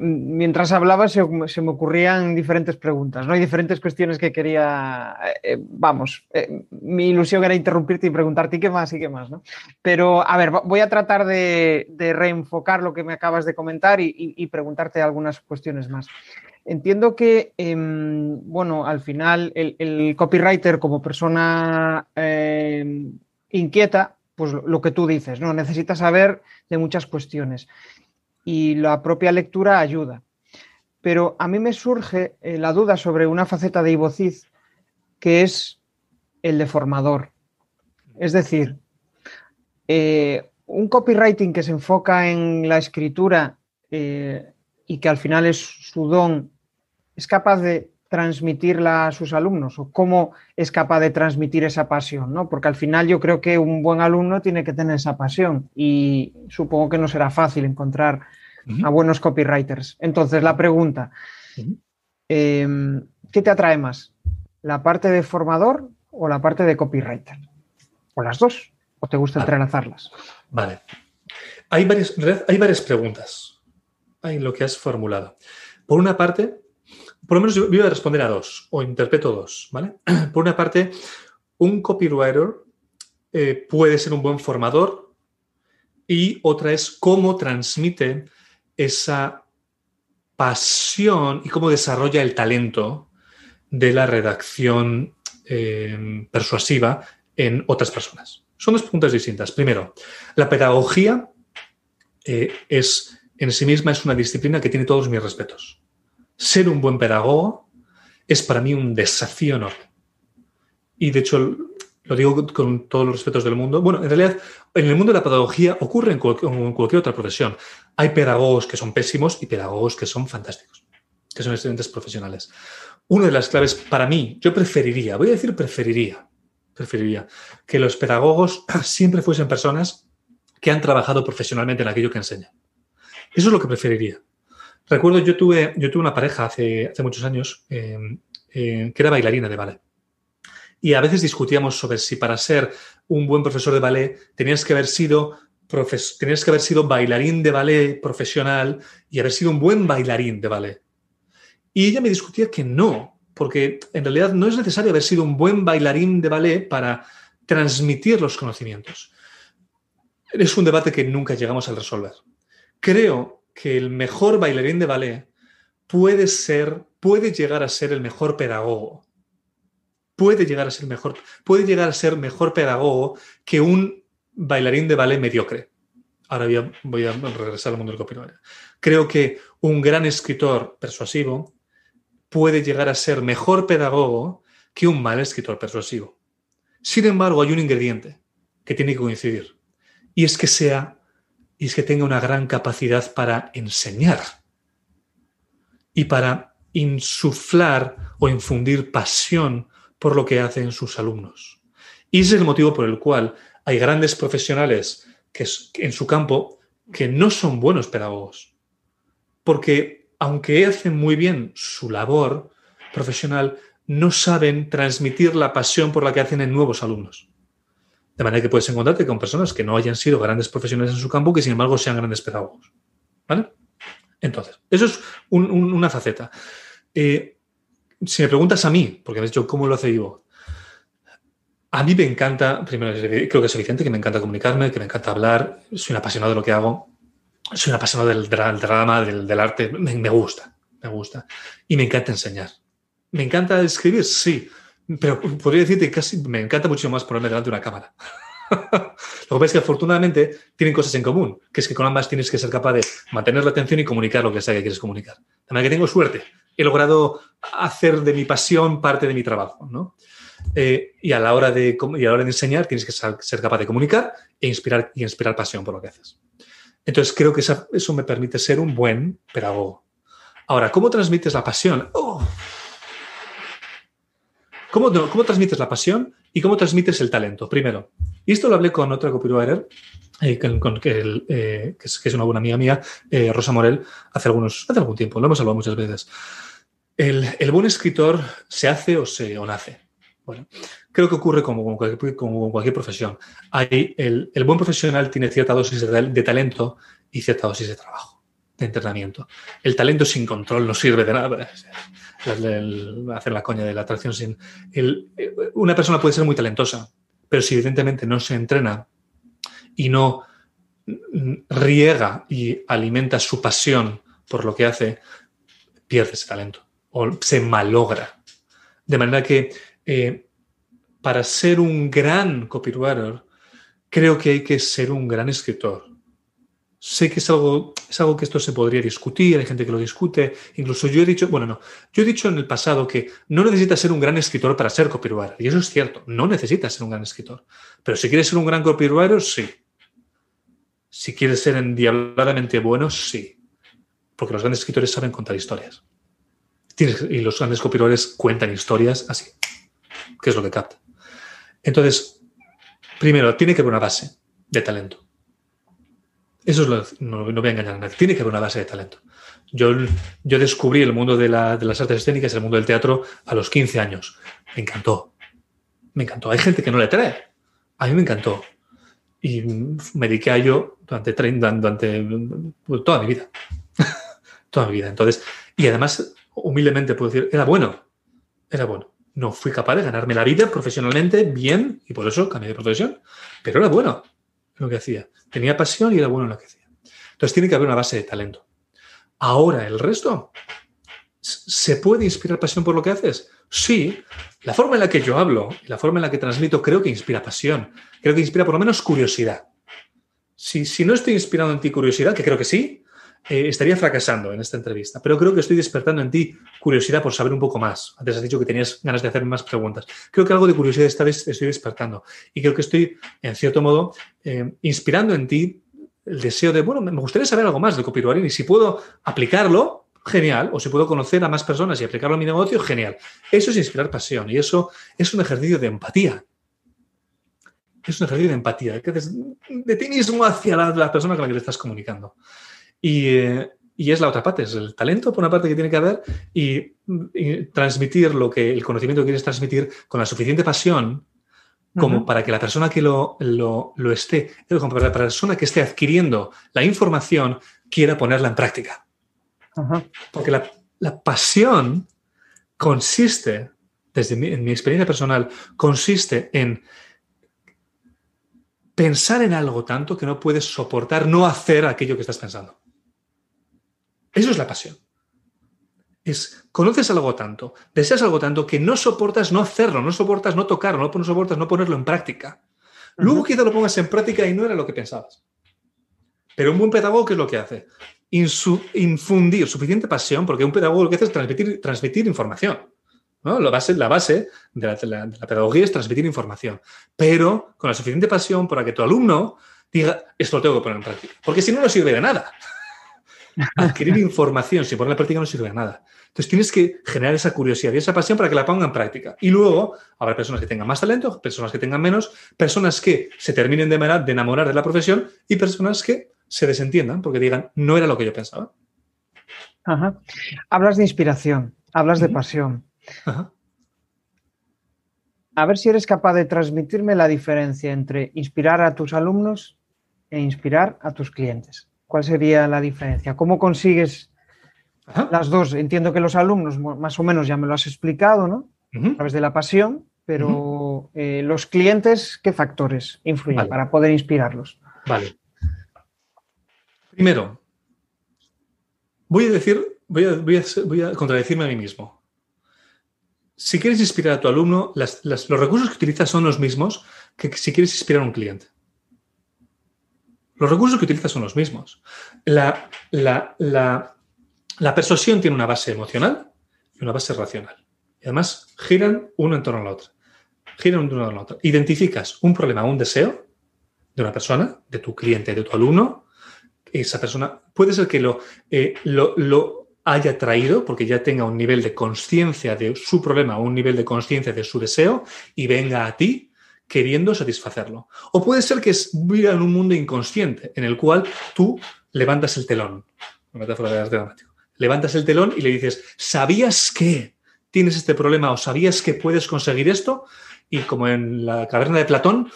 mientras hablaba se, me ocurrían diferentes preguntas, ¿no? Hay diferentes cuestiones que quería, eh, vamos, eh, mi ilusión era interrumpirte y preguntarte qué más y qué más, ¿no? Pero, a ver, voy a tratar de, reenfocar lo que me acabas de comentar y preguntarte algunas cuestiones más. Entiendo que, em, bueno, al final el, copywriter como persona em, inquieta, pues lo que tú dices, ¿no? Necesita saber de muchas cuestiones y la propia lectura ayuda. Pero a mí me surge eh, la duda sobre una faceta de Ibociz que es el de formador. Es decir, eh, un copywriting que se enfoca en la escritura eh, y que al final es su don es capaz de transmitirla a sus alumnos o cómo es capaz de transmitir esa pasión, ¿no? Porque al final yo creo que un buen alumno tiene que tener esa pasión y supongo que no será fácil encontrar a buenos copywriters. Entonces, la pregunta, em, ¿qué te atrae más? ¿La parte de formador o la parte de copywriter? ¿O las dos? ¿O te gusta entrelazarlas? Vale. Hay varias, hay varias preguntas en lo que has formulado. Por una parte, por lo menos yo voy a responder a dos, o interpreto dos, ¿vale? Por una parte, un copywriter eh, puede ser un buen formador y otra es cómo transmite esa pasión y cómo desarrolla el talento de la redacción eh, persuasiva en otras personas. Son dos preguntas distintas. Primero, la pedagogía eh, es en sí misma es una disciplina que tiene todos mis respetos. Ser un buen pedagogo es para mí un desafío enorme. Y de hecho, lo digo con todos los respetos del mundo. Bueno, en realidad, en el mundo de la pedagogía ocurre en, cualquier otra profesión. Hay pedagogos que son pésimos y pedagogos que son fantásticos, que son excelentes profesionales. Una de las claves para mí, yo preferiría, voy a decir preferiría, preferiría que los pedagogos siempre fuesen personas que han trabajado profesionalmente en aquello que enseñan. Eso es lo que preferiría. Recuerdo, yo tuve, yo tuve una pareja hace, hace muchos años eh, eh, que era bailarina de ballet. Y a veces discutíamos sobre si para ser un buen profesor de ballet tenías que haber sido tenías que haber sido bailarín de ballet profesional y haber sido un buen bailarín de ballet. Y ella me discutía que no, porque en realidad no es necesario haber sido un buen bailarín de ballet para transmitir los conocimientos. Es un debate que nunca llegamos a resolver. Creo que el mejor bailarín de ballet puede ser, puede llegar a ser el mejor pedagogo puede llegar a ser mejor, puede llegar a ser mejor pedagogo que un bailarín de ballet mediocre. Ahora voy a, regresar al mundo del copyright. Creo que un gran escritor persuasivo puede llegar a ser mejor pedagogo que un mal escritor persuasivo. Sin embargo, hay un ingrediente que tiene que coincidir y es que sea y es que tenga una gran capacidad para enseñar y para insuflar o infundir pasión por lo que hacen sus alumnos. Y ese es el motivo por el cual hay grandes profesionales que, en su campo que no son buenos pedagogos. Porque aunque hacen muy bien su labor profesional, no saben transmitir la pasión por la que hacen en nuevos alumnos. De manera que puedes encontrarte con personas que no hayan sido grandes profesionales en su campo, que sin embargo sean grandes pedagogos. ¿Vale? Entonces, eso es una faceta. Eh, si me preguntas a mí, porque me has dicho cómo lo hace Ivo, a mí me encanta, primero creo que es evidente que me encanta comunicarme, que me encanta hablar, soy un apasionado de lo que hago, soy un apasionado del, drama, del, arte, me, gusta, me gusta. Y me encanta enseñar. ¿Me encanta escribir? Sí, pero podría decirte que casi me encanta mucho más ponerme delante de una cámara. lo que pasa es que afortunadamente tienen cosas en común, que es que con ambas tienes que ser capaz de mantener la atención y comunicar lo que sea que quieres comunicar. De que tengo suerte, he logrado hacer de mi pasión parte de mi trabajo, ¿no? Eh, y, a la hora de, a la hora de enseñar tienes que ser capaz de comunicar e inspirar, y inspirar pasión por lo que haces. Entonces creo que eso me permite ser un buen pedagogo. Ahora, ¿cómo transmites la pasión? Oh. ¿Cómo, ¿Cómo, transmites la pasión y cómo transmites el talento? Primero, y esto lo hablé con otra copywriter, eh, con, eh, que, es, una buena amiga mía, Rosa Morel, hace, algunos, hace algún tiempo, lo hemos hablado muchas veces. El, buen escritor se hace o se o nace. Bueno, creo que ocurre como con cualquier, profesión. Hay el, buen profesional tiene cierta dosis de, talento y cierta dosis de trabajo, de entrenamiento. El talento sin control no sirve de nada. Hacer la coña de la atracción sin. una persona puede ser muy talentosa, pero si evidentemente no se entrena y no riega y alimenta su pasión por lo que hace, pierde ese talento o se malogra. De manera que eh, para ser un gran copywriter, creo que hay que ser un gran escritor. Sé que es algo, es algo que esto se podría discutir, hay gente que lo discute. Incluso yo he dicho, bueno, no, yo he dicho en el pasado que no necesitas ser un gran escritor para ser copywriter. Y eso es cierto, no necesitas ser un gran escritor. Pero si quieres ser un gran copywriter, sí. Si quieres ser endiabladamente bueno, sí. Porque los grandes escritores saben contar historias y los grandes copywriters cuentan historias así, que es lo que capta. Entonces, primero, tiene que haber una base de talento. Eso es lo, no, no voy a engañar a nadie. Tiene que haber una base de talento. Yo, yo descubrí el mundo de, la, de, las artes escénicas, el mundo del teatro, a los 15 años. Me encantó. Me encantó. Hay gente que no le trae. A mí me encantó. Y me dediqué a ello durante, durante toda mi vida. toda mi vida. Entonces, y además humildemente puedo decir, era bueno, era bueno. no fui capaz de ganarme la vida profesionalmente bien y por eso cambié de profesión. Pero era bueno en lo que hacía. Tenía pasión y era bueno en lo que hacía. Entonces tiene que haber una base de talento. Ahora, el resto, ¿se puede inspirar pasión por lo que haces? Sí. La forma en la que yo hablo la forma en la que transmito creo que inspira pasión. Creo que inspira por lo menos curiosidad. Si, si no estoy inspirando en ti curiosidad, que creo que sí, eh, estaría fracasando en esta entrevista, pero creo que estoy despertando en ti curiosidad por saber un poco más. Antes has dicho que tenías ganas de hacer más preguntas. Creo que algo de curiosidad esta vez estoy despertando y creo que estoy, en cierto modo, eh, inspirando en ti el deseo de, bueno, me gustaría saber algo más de copywriting y si puedo aplicarlo, genial, o si puedo conocer a más personas y aplicarlo a mi negocio, genial. Eso es inspirar pasión y eso es un ejercicio de empatía. Es un ejercicio de empatía, de ti mismo hacia la, persona con la que te estás comunicando. Eh, y, es la otra parte, es el talento por una parte que tiene que haber y, transmitir lo que el conocimiento que quieres transmitir con la suficiente pasión como para que la persona que lo, lo, esté, como para la persona que esté adquiriendo la información quiera ponerla en práctica. Porque la, pasión consiste, desde en mi experiencia personal, consiste en pensar en algo tanto que no puedes soportar no hacer aquello que estás pensando. Eso es la pasión. Es, conoces algo tanto, deseas algo tanto que no soportas no hacerlo, no soportas no tocarlo, no soportas no ponerlo en práctica. Luego quizá lo pongas en práctica y no era lo que pensabas. Pero un buen pedagogo, ¿qué es lo que hace? infundir suficiente pasión, porque un pedagogo lo que hace es transmitir, transmitir información. ¿no? La, base, la base de la, de la pedagogía es transmitir información, pero con la suficiente pasión para que tu alumno diga, esto lo tengo que poner en práctica. Porque si no, no sirve de nada. Adquirir información sin ponerla en práctica no sirve de nada. Entonces tienes que generar esa curiosidad y esa pasión para que la pongan en práctica. Y luego habrá personas que tengan más talento, personas que tengan menos, personas que se terminen de, enamorar de la profesión y personas que se desentiendan porque digan, no era lo que yo pensaba. Hablas de inspiración, hablas de pasión. A ver si eres capaz de transmitirme la diferencia entre inspirar a tus alumnos e inspirar a tus clientes. ¿Cuál sería la diferencia? ¿Cómo consigues las dos? Entiendo que los alumnos, más o menos ya me lo has explicado, ¿no? A través de la pasión, pero eh, los clientes, ¿qué factores influyen para poder inspirarlos? Vale. Primero, voy a decir, voy a, voy a, contradecirme a mí mismo. Si quieres inspirar a tu alumno, los recursos que utilizas son los mismos que si quieres inspirar a un cliente. Los recursos que utilizas son los mismos. La, persuasión tiene una base emocional y una base racional. Y además giran uno en torno al otro. Giran uno en torno al otro. Identificas un problema, un deseo de una persona, de tu cliente, de tu alumno. Esa persona puede ser que lo, eh, lo, lo haya traído porque ya tenga un nivel de conciencia de su problema, un nivel de conciencia de su deseo y venga a ti queriendo satisfacerlo. O puede ser que viva en un mundo inconsciente en el cual tú levantas el telón. Una metáfora de dramático. Levantas el telón y le dices, ¿sabías que tienes este problema o sabías que puedes conseguir esto? Y como en la caverna de Platón,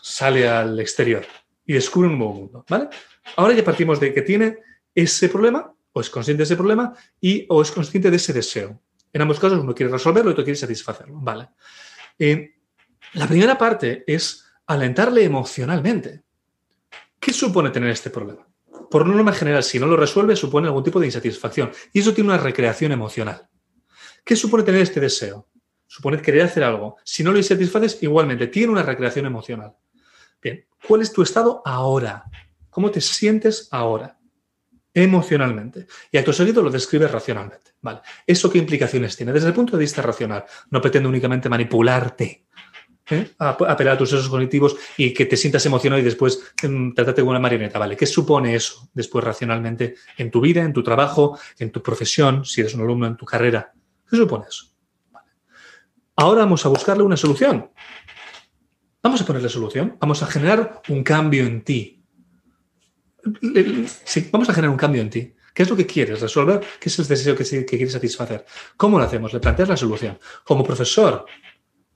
sale al exterior y descubre un nuevo mundo. ¿vale? Ahora ya partimos de que tiene ese problema, o es consciente de ese problema, y o es consciente de ese deseo. En ambos casos uno quiere resolverlo y otro quiere satisfacerlo. ¿vale? Eh, la primera parte es alentarle emocionalmente. ¿Qué supone tener este problema? Por norma general, si no lo resuelve, supone algún tipo de insatisfacción. Y eso tiene una recreación emocional. ¿Qué supone tener este deseo? Supone querer hacer algo. Si no lo satisfaces, igualmente tiene una recreación emocional. Bien, ¿cuál es tu estado ahora? ¿Cómo te sientes ahora? Emocionalmente. Y acto seguido lo describes racionalmente. Vale. ¿Eso qué implicaciones tiene? Desde el punto de vista racional, no pretende únicamente manipularte ¿eh? apelar a tus sesos cognitivos y que te sientas emocionado y después mm, tratarte como una marioneta, ¿vale? ¿Qué supone eso después racionalmente en tu vida, en tu trabajo, en tu profesión, si eres un alumno en tu carrera? ¿Qué supone eso? Ahora vamos a buscarle una solución. Vamos a ponerle solución. Vamos a generar un cambio en ti. Vamos a generar un cambio en ti. ¿Qué es lo que quieres resolver? ¿Qué es el deseo que quieres satisfacer? ¿Cómo lo hacemos? Le planteas la solución. Como profesor,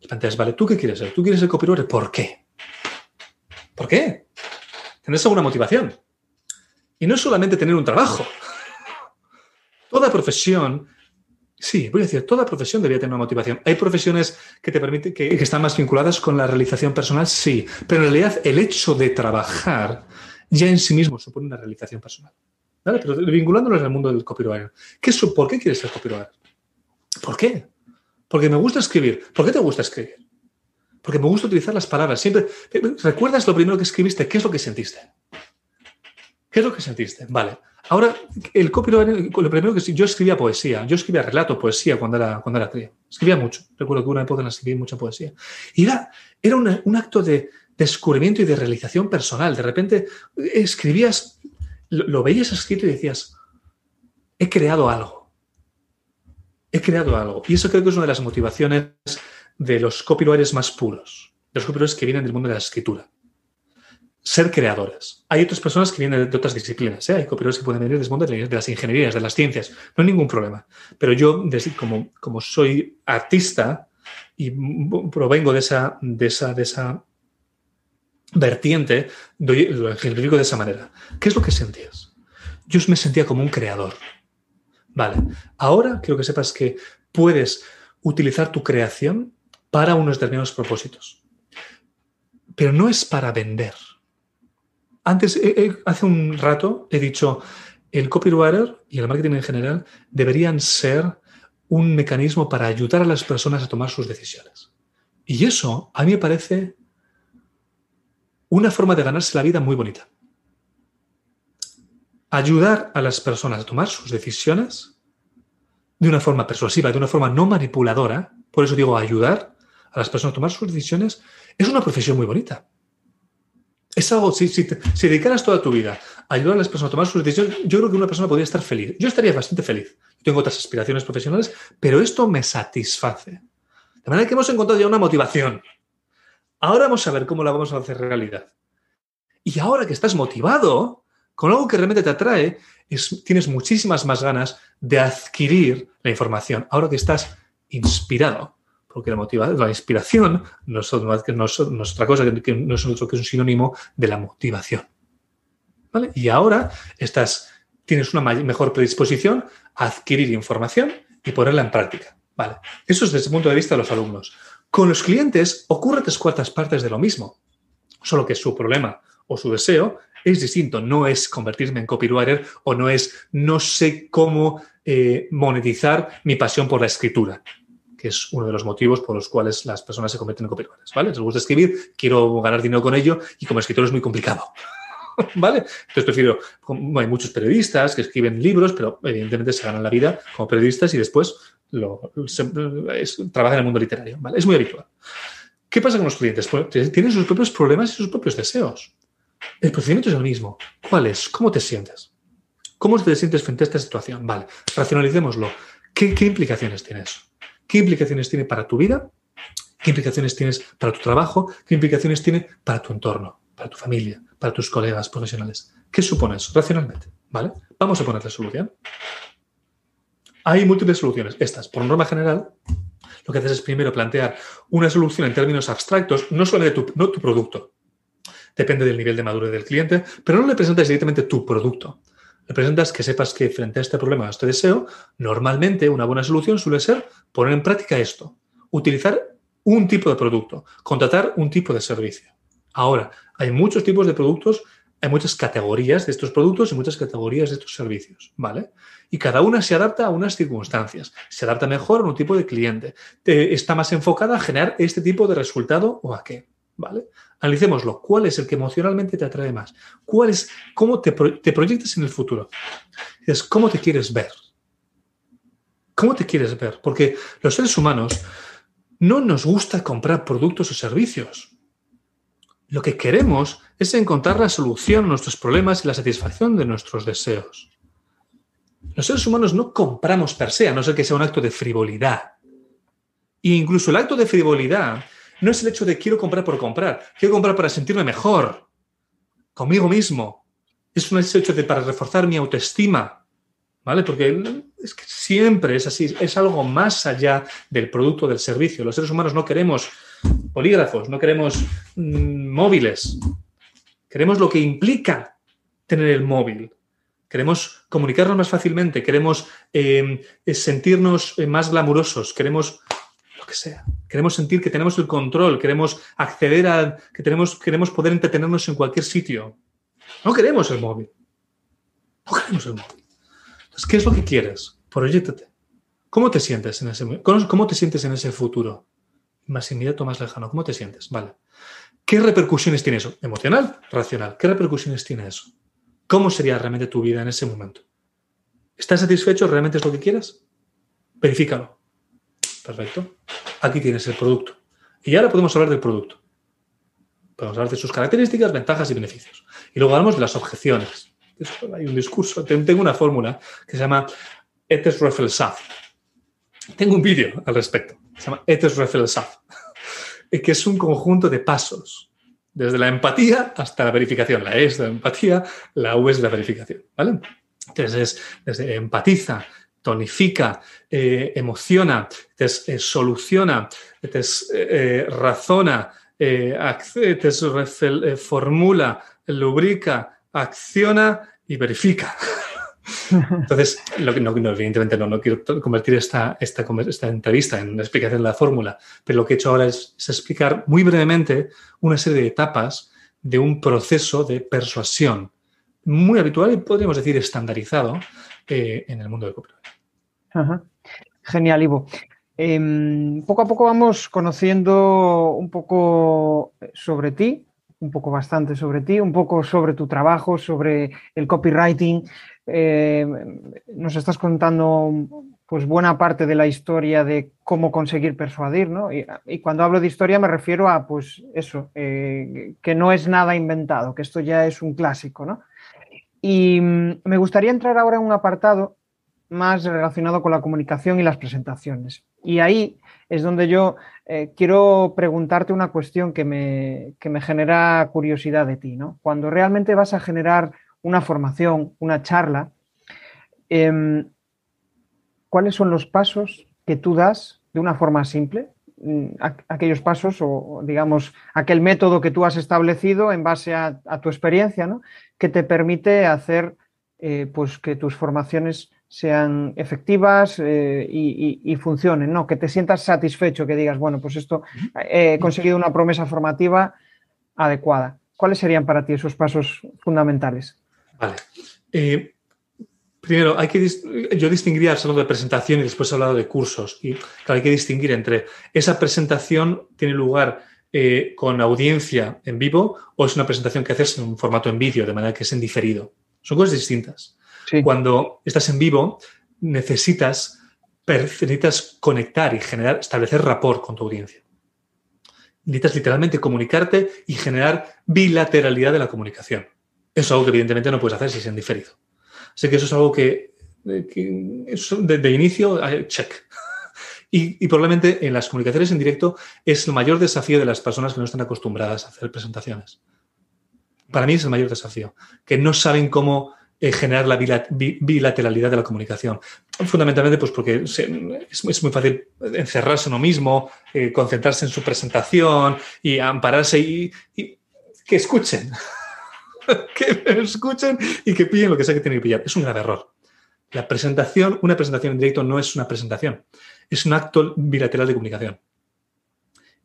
entonces, vale, ¿tú qué quieres ser? ¿Tú quieres ser copywriter? ¿Por qué? ¿Por qué? ¿Tienes alguna motivación? Y no es solamente tener un trabajo. Toda profesión Sí, voy a decir, toda profesión debería tener una motivación. ¿Hay profesiones que te permiten, que, están más vinculadas con la realización personal? Sí, pero en realidad el hecho de trabajar ya en sí mismo supone una realización personal. ¿Vale? Pero vinculándonos al mundo del copywriter. ¿Qué, ¿Por qué quieres ser copywriter? ¿Por qué? Porque me gusta escribir. ¿Por qué te gusta escribir? Porque me gusta utilizar las palabras. Siempre, ¿recuerdas lo primero que escribiste? ¿Qué es lo que sentiste? ¿Qué es lo que sentiste? Vale. Ahora, el copyright, lo primero que yo escribía poesía, yo escribía relato, poesía cuando era, cuando era crío. Escribía mucho. Recuerdo que una época escribí mucha poesía. Y era, era un acto de descubrimiento y de realización personal. De repente escribías, lo, veías escrito y decías, he creado algo. He creado algo. Y eso creo que es una de las motivaciones de los copywriters más puros, de los copywriters que vienen del mundo de la escritura ser creadores. Hay otras personas que vienen de, otras disciplinas, ¿eh? hay copywriters que pueden venir del mundo de, las ingenierías, de las ciencias, no hay ningún problema. Pero yo, como, como soy artista y provengo de esa, de esa, de esa vertiente, lo ejemplifico de esa manera. ¿Qué es lo que sentías? Yo me sentía como un creador. Vale, ahora quiero que sepas que puedes utilizar tu creación para unos determinados propósitos. Pero no es para vender antes, hace un rato, he dicho, el copywriter y el marketing en general deberían ser un mecanismo para ayudar a las personas a tomar sus decisiones. Y eso a mí me parece una forma de ganarse la vida muy bonita. Ayudar a las personas a tomar sus decisiones de una forma persuasiva, de una forma no manipuladora, por eso digo ayudar a las personas a tomar sus decisiones, es una profesión muy bonita. Es algo, si, dedicaras toda tu vida a ayudar a las personas a tomar sus decisiones, yo creo que una persona podría estar feliz. Yo estaría bastante feliz. Tengo otras aspiraciones profesionales, pero esto me satisface. De manera que hemos encontrado ya una motivación. Ahora vamos a ver cómo la vamos a hacer realidad. Y ahora que estás motivado con algo que realmente te atrae, tienes muchísimas más ganas de adquirir la información. Ahora que estás inspirado porque la motivación, la inspiración no es, otra cosa que, no es otro que un sinónimo de la motivación. ¿Vale? Y ahora estás, tienes una mejor predisposición a adquirir información y ponerla en práctica. ¿Vale? Eso es desde el punto de vista de los alumnos. Con los clientes ocurre tres cuartas partes de lo mismo, solo que su problema o su deseo es distinto. No es convertirme en copywriter o no es no sé cómo eh, monetizar mi pasión por la escritura que es uno de los motivos por los cuales las personas se convierten en copywriters, ¿vale? Les gusta escribir, quiero ganar dinero con ello y como escritor es muy complicado, ¿vale? Entonces prefiero, hay muchos periodistas que escriben libros, pero evidentemente se ganan la vida como periodistas y después lo, trabajan en el mundo literario, ¿vale? Es muy habitual. ¿Qué pasa con los clientes? Pues, tienen sus propios problemas y sus propios deseos. El procedimiento es el mismo. ¿Cuál es? ¿Cómo te sientes? ¿Cómo te sientes frente a esta situación? Vale, racionalicémoslo. ¿Qué, implicaciones tiene eso? ¿Qué implicaciones tiene para tu vida? ¿Qué implicaciones tienes para tu trabajo? ¿Qué implicaciones tiene para tu entorno, para tu familia, para tus colegas profesionales? ¿Qué supone eso racionalmente? ¿Vale? Vamos a ponerle solución. Hay múltiples soluciones. Estas, por norma general, lo que haces es primero plantear una solución en términos abstractos, no de tu, no tu producto. Depende del nivel de madurez del cliente, pero no le presentas directamente tu producto representas que sepas que frente a este problema, a este deseo, normalmente una buena solución suele ser poner en práctica esto, utilizar un tipo de producto, contratar un tipo de servicio. Ahora, hay muchos tipos de productos, hay muchas categorías de estos productos y muchas categorías de estos servicios, ¿vale? Y cada una se adapta a unas circunstancias, se adapta mejor a un tipo de cliente, está más enfocada a generar este tipo de resultado o a qué, ¿vale? Analicémoslo. ¿Cuál es el que emocionalmente te atrae más? ¿Cuál es, ¿Cómo te, te proyectas en el futuro? Es cómo te quieres ver. ¿Cómo te quieres ver? Porque los seres humanos no nos gusta comprar productos o servicios. Lo que queremos es encontrar la solución a nuestros problemas y la satisfacción de nuestros deseos. Los seres humanos no compramos per se, a no ser que sea un acto de frivolidad. E incluso el acto de frivolidad no es el hecho de quiero comprar por comprar, quiero comprar para sentirme mejor conmigo mismo. Es un hecho de para reforzar mi autoestima, ¿vale? Porque es que siempre es así, es algo más allá del producto del servicio. Los seres humanos no queremos polígrafos, no queremos mm, móviles, queremos lo que implica tener el móvil. queremos comunicarnos más fácilmente, queremos eh, sentirnos más glamurosos, queremos que sea. Queremos sentir que tenemos el control, queremos acceder a, que tenemos, queremos poder entretenernos en cualquier sitio. No queremos el móvil. No queremos el móvil. Entonces, ¿qué es lo que quieres? Proyectate. ¿Cómo te sientes en ese cómo te sientes en ese futuro? Más inmediato, más lejano. ¿Cómo te sientes? Vale. ¿Qué repercusiones tiene eso? ¿Emocional? ¿Racional? ¿Qué repercusiones tiene eso? ¿Cómo sería realmente tu vida en ese momento? ¿Estás satisfecho? ¿Realmente es lo que quieres? Verifícalo. Perfecto. Aquí tienes el producto. Y ahora podemos hablar del producto. Podemos hablar de sus características, ventajas y beneficios. Y luego hablamos de las objeciones. Hay un discurso, tengo una fórmula que se llama Etes Saf. Tengo un vídeo al respecto. Se llama Etes Saf. Que es un conjunto de pasos. Desde la empatía hasta la verificación. La E es la empatía, la U es la verificación. ¿Vale? Entonces, desde empatiza, tonifica, eh, emociona, te eh, soluciona, te eh, razona, te formula, lubrica, acciona y verifica. Entonces, no, evidentemente no, quiero convertir esta, entrevista en una explicación de la fórmula, pero lo que he hecho ahora es, explicar muy brevemente una serie de etapas de un proceso de persuasión muy habitual y podríamos decir estandarizado en el mundo del copyright. Genial, Ivo. Em, poco a poco vamos conociendo un poco sobre ti, un poco bastante sobre ti, un poco sobre tu trabajo, sobre el copywriting. Em, nos estás contando pues buena parte de la historia de cómo conseguir persuadir, ¿no? Y, cuando hablo de historia me refiero a, pues eso, eh, que no es nada inventado, que esto ya es un clásico, ¿no? Y mm, me gustaría entrar ahora en un apartado más relacionado con la comunicación y las presentaciones. Y ahí es donde yo eh, quiero preguntarte una cuestión que me, me, genera curiosidad de ti. ¿no? Cuando realmente vas a generar una formación, una charla, em, ¿cuáles son los pasos que tú das de una forma simple? Mm, aquellos pasos o, digamos, aquel método que tú has establecido en base a, tu experiencia, ¿no? que te permite hacer eh, pues que tus formaciones sean efectivas eh, y, funcionen, ¿no? Que te sientas satisfecho, que digas, bueno, pues esto he conseguido una promesa formativa adecuada. ¿Cuáles serían para ti esos pasos fundamentales? Vale. Eh, primero, hay que yo distinguiría solo de presentación y después he hablado de cursos. Y hay que distinguir entre esa presentación tiene lugar eh, con audiencia en vivo o es una presentación que haces en un formato en vídeo, de manera que es en diferido. Son cosas distintas. Cuando estás en vivo, necesitas, necesitas conectar y generar, establecer rapport con tu audiencia. Necesitas literalmente comunicarte y generar bilateralidad de la comunicación. Eso es algo que evidentemente no puedes hacer si es en diferido. Así que eso es algo que, de, inicio, check. Y, y, probablemente en las comunicaciones en directo es el mayor desafío de las personas que no están acostumbradas a hacer presentaciones. Para mí es el mayor desafío, que no saben cómo eh, generar la bilateralidad de la comunicación. Fundamentalmente, pues porque es, muy fácil encerrarse en uno mismo, eh, concentrarse en su presentación y ampararse y, que escuchen. que escuchen y que pillen lo que sea que tienen que pillar. Es un grave error. La presentación, una presentación en directo no es una presentación, es un acto bilateral de comunicación.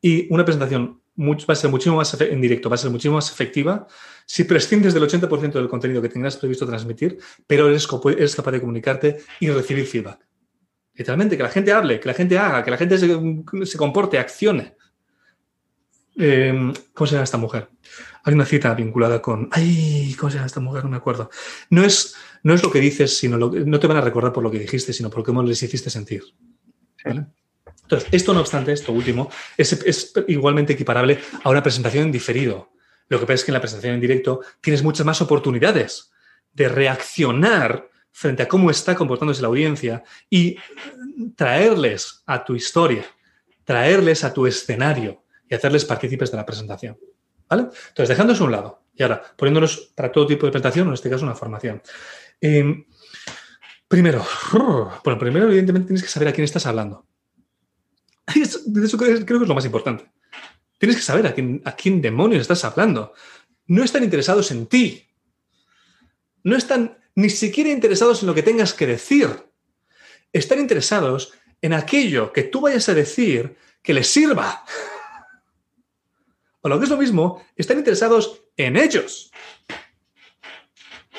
Y una presentación va a ser muchísimo más en directo, va a ser muchísimo más efectiva si prescindes del 80% del contenido que tengas previsto transmitir, pero eres, capaz de comunicarte y recibir feedback. Literalmente, que la gente hable, que la gente haga, que la gente se, comporte, accione. Em, ¿Cómo se llama esta mujer? Hay una cita vinculada con. ¡Ay! ¿Cómo se llama esta mujer? No me acuerdo. No es, no es lo que dices, sino lo, no te van a recordar por lo que dijiste, sino por cómo les hiciste sentir. ¿Vale? Entonces, esto no obstante, esto último, es, igualmente equiparable a una presentación en diferido. Lo que pasa es que en la presentación en directo tienes muchas más oportunidades de reaccionar frente a cómo está comportándose la audiencia y traerles a tu historia, traerles a tu escenario y hacerles partícipes de la presentación. ¿Vale? Entonces, dejando a un lado y ahora poniéndonos para todo tipo de presentación, en este caso una formación. Em, primero, bueno, primero evidentemente tienes que saber a quién estás hablando. De eso creo, que es lo más importante. Tienes que saber a quién, a quién demonios estás hablando. No están interesados en ti. No están ni siquiera interesados en lo que tengas que decir. Están interesados en aquello que tú vayas a decir que les sirva. O lo que es lo mismo, están interesados en ellos.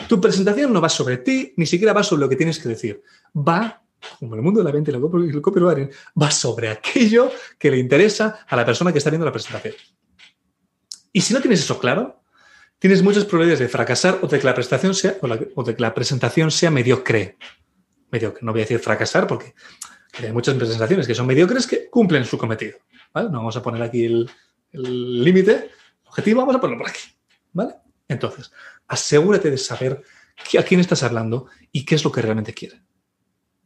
Tu presentación no va sobre ti, ni siquiera va sobre lo que tienes que decir. Va, como el mundo de la venta y el copywriting, va sobre aquello que le interesa a la persona que está viendo la presentación. Y si no tienes eso claro, tienes muchas probabilidades de fracasar o de que la presentación sea, o, de que la presentación sea mediocre. Mediocre. No voy a decir fracasar porque hay muchas presentaciones que son mediocres que cumplen su cometido. No vamos a poner aquí el límite, objetivo, vamos a ponerlo por aquí. ¿Vale? Entonces, asegúrate de saber a quién estás hablando y qué es lo que realmente quiere.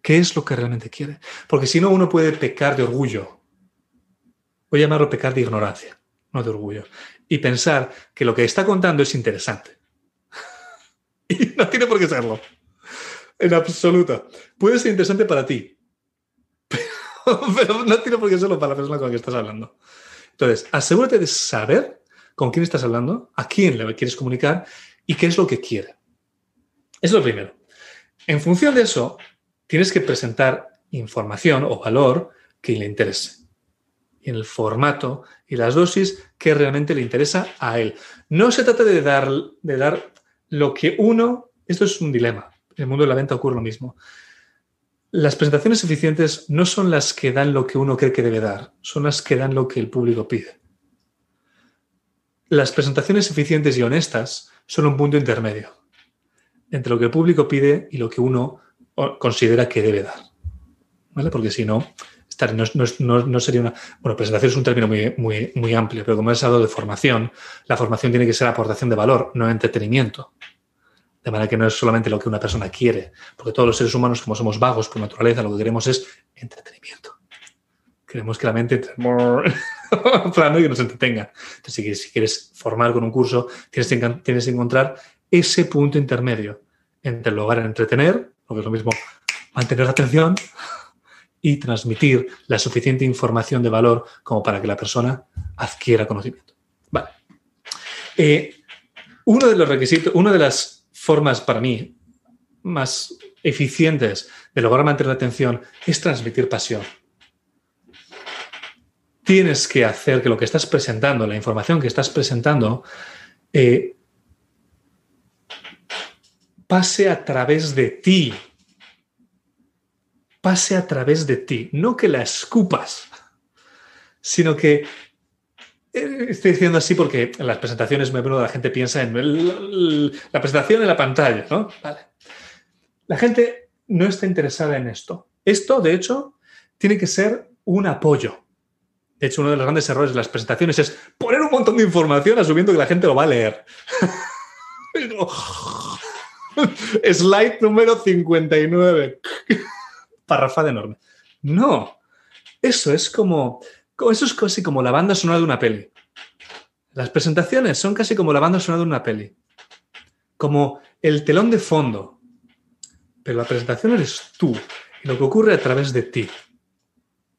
¿Qué es lo que realmente quiere? Porque si no, uno puede pecar de orgullo. Voy a llamarlo pecar de ignorancia, no de orgullo. Y pensar que lo que está contando es interesante. y no tiene por qué serlo. En absoluto. Puede ser interesante para ti. pero no tiene por qué serlo para la persona con la que estás hablando. Entonces, asegúrate de saber con quién estás hablando, a quién le quieres comunicar y qué es lo que quiere. Eso es lo primero. En función de eso, tienes que presentar información o valor que le interese. En el formato y las dosis que realmente le interesa a él. No se trata de dar, de dar lo que uno, esto es un dilema, en el mundo de la venta ocurre lo mismo. Las presentaciones eficientes no son las que dan lo que uno cree que debe dar, son las que dan lo que el público pide. Las presentaciones eficientes y honestas son un punto intermedio entre lo que el público pide y lo que uno considera que debe dar. ¿Vale? Porque si no, no, sería una. Bueno, presentación es un término muy, muy, muy amplio, pero como he hablado de formación, la formación tiene que ser aportación de valor, no entretenimiento. De manera que no es solamente lo que una persona quiere, porque todos los seres humanos, como somos vagos por naturaleza, lo que queremos es entretenimiento. Queremos que la mente plano y que nos entretenga. Entonces, si quieres, formar con un curso, tienes que, encontrar ese punto intermedio entre lograr entretener, lo que es lo mismo mantener la atención, y transmitir la suficiente información de valor como para que la persona adquiera conocimiento. Vale. Eh, uno de los requisitos, una de las formas para mí más eficientes de lograr mantener la atención es transmitir pasión tienes que hacer que lo que estás presentando, la información que estás presentando, eh, pase a través de ti. Pase a través de ti. No que la escupas, sino que eh, Estoy diciendo así porque en las presentaciones me la gente piensa en la presentación en la pantalla, ¿no? Vale. La gente no está interesada en esto. Esto, de hecho, tiene que ser un apoyo. De hecho, uno de los grandes errores de las presentaciones es poner un montón de información asumiendo que la gente lo va a leer. Slide número 59. Parrafada enorme. No. Eso es como, Eso es casi como la banda sonora de una peli. Las presentaciones son casi como la banda sonora de una peli. Como el telón de fondo. Pero la presentación eres tú y lo que ocurre a través de ti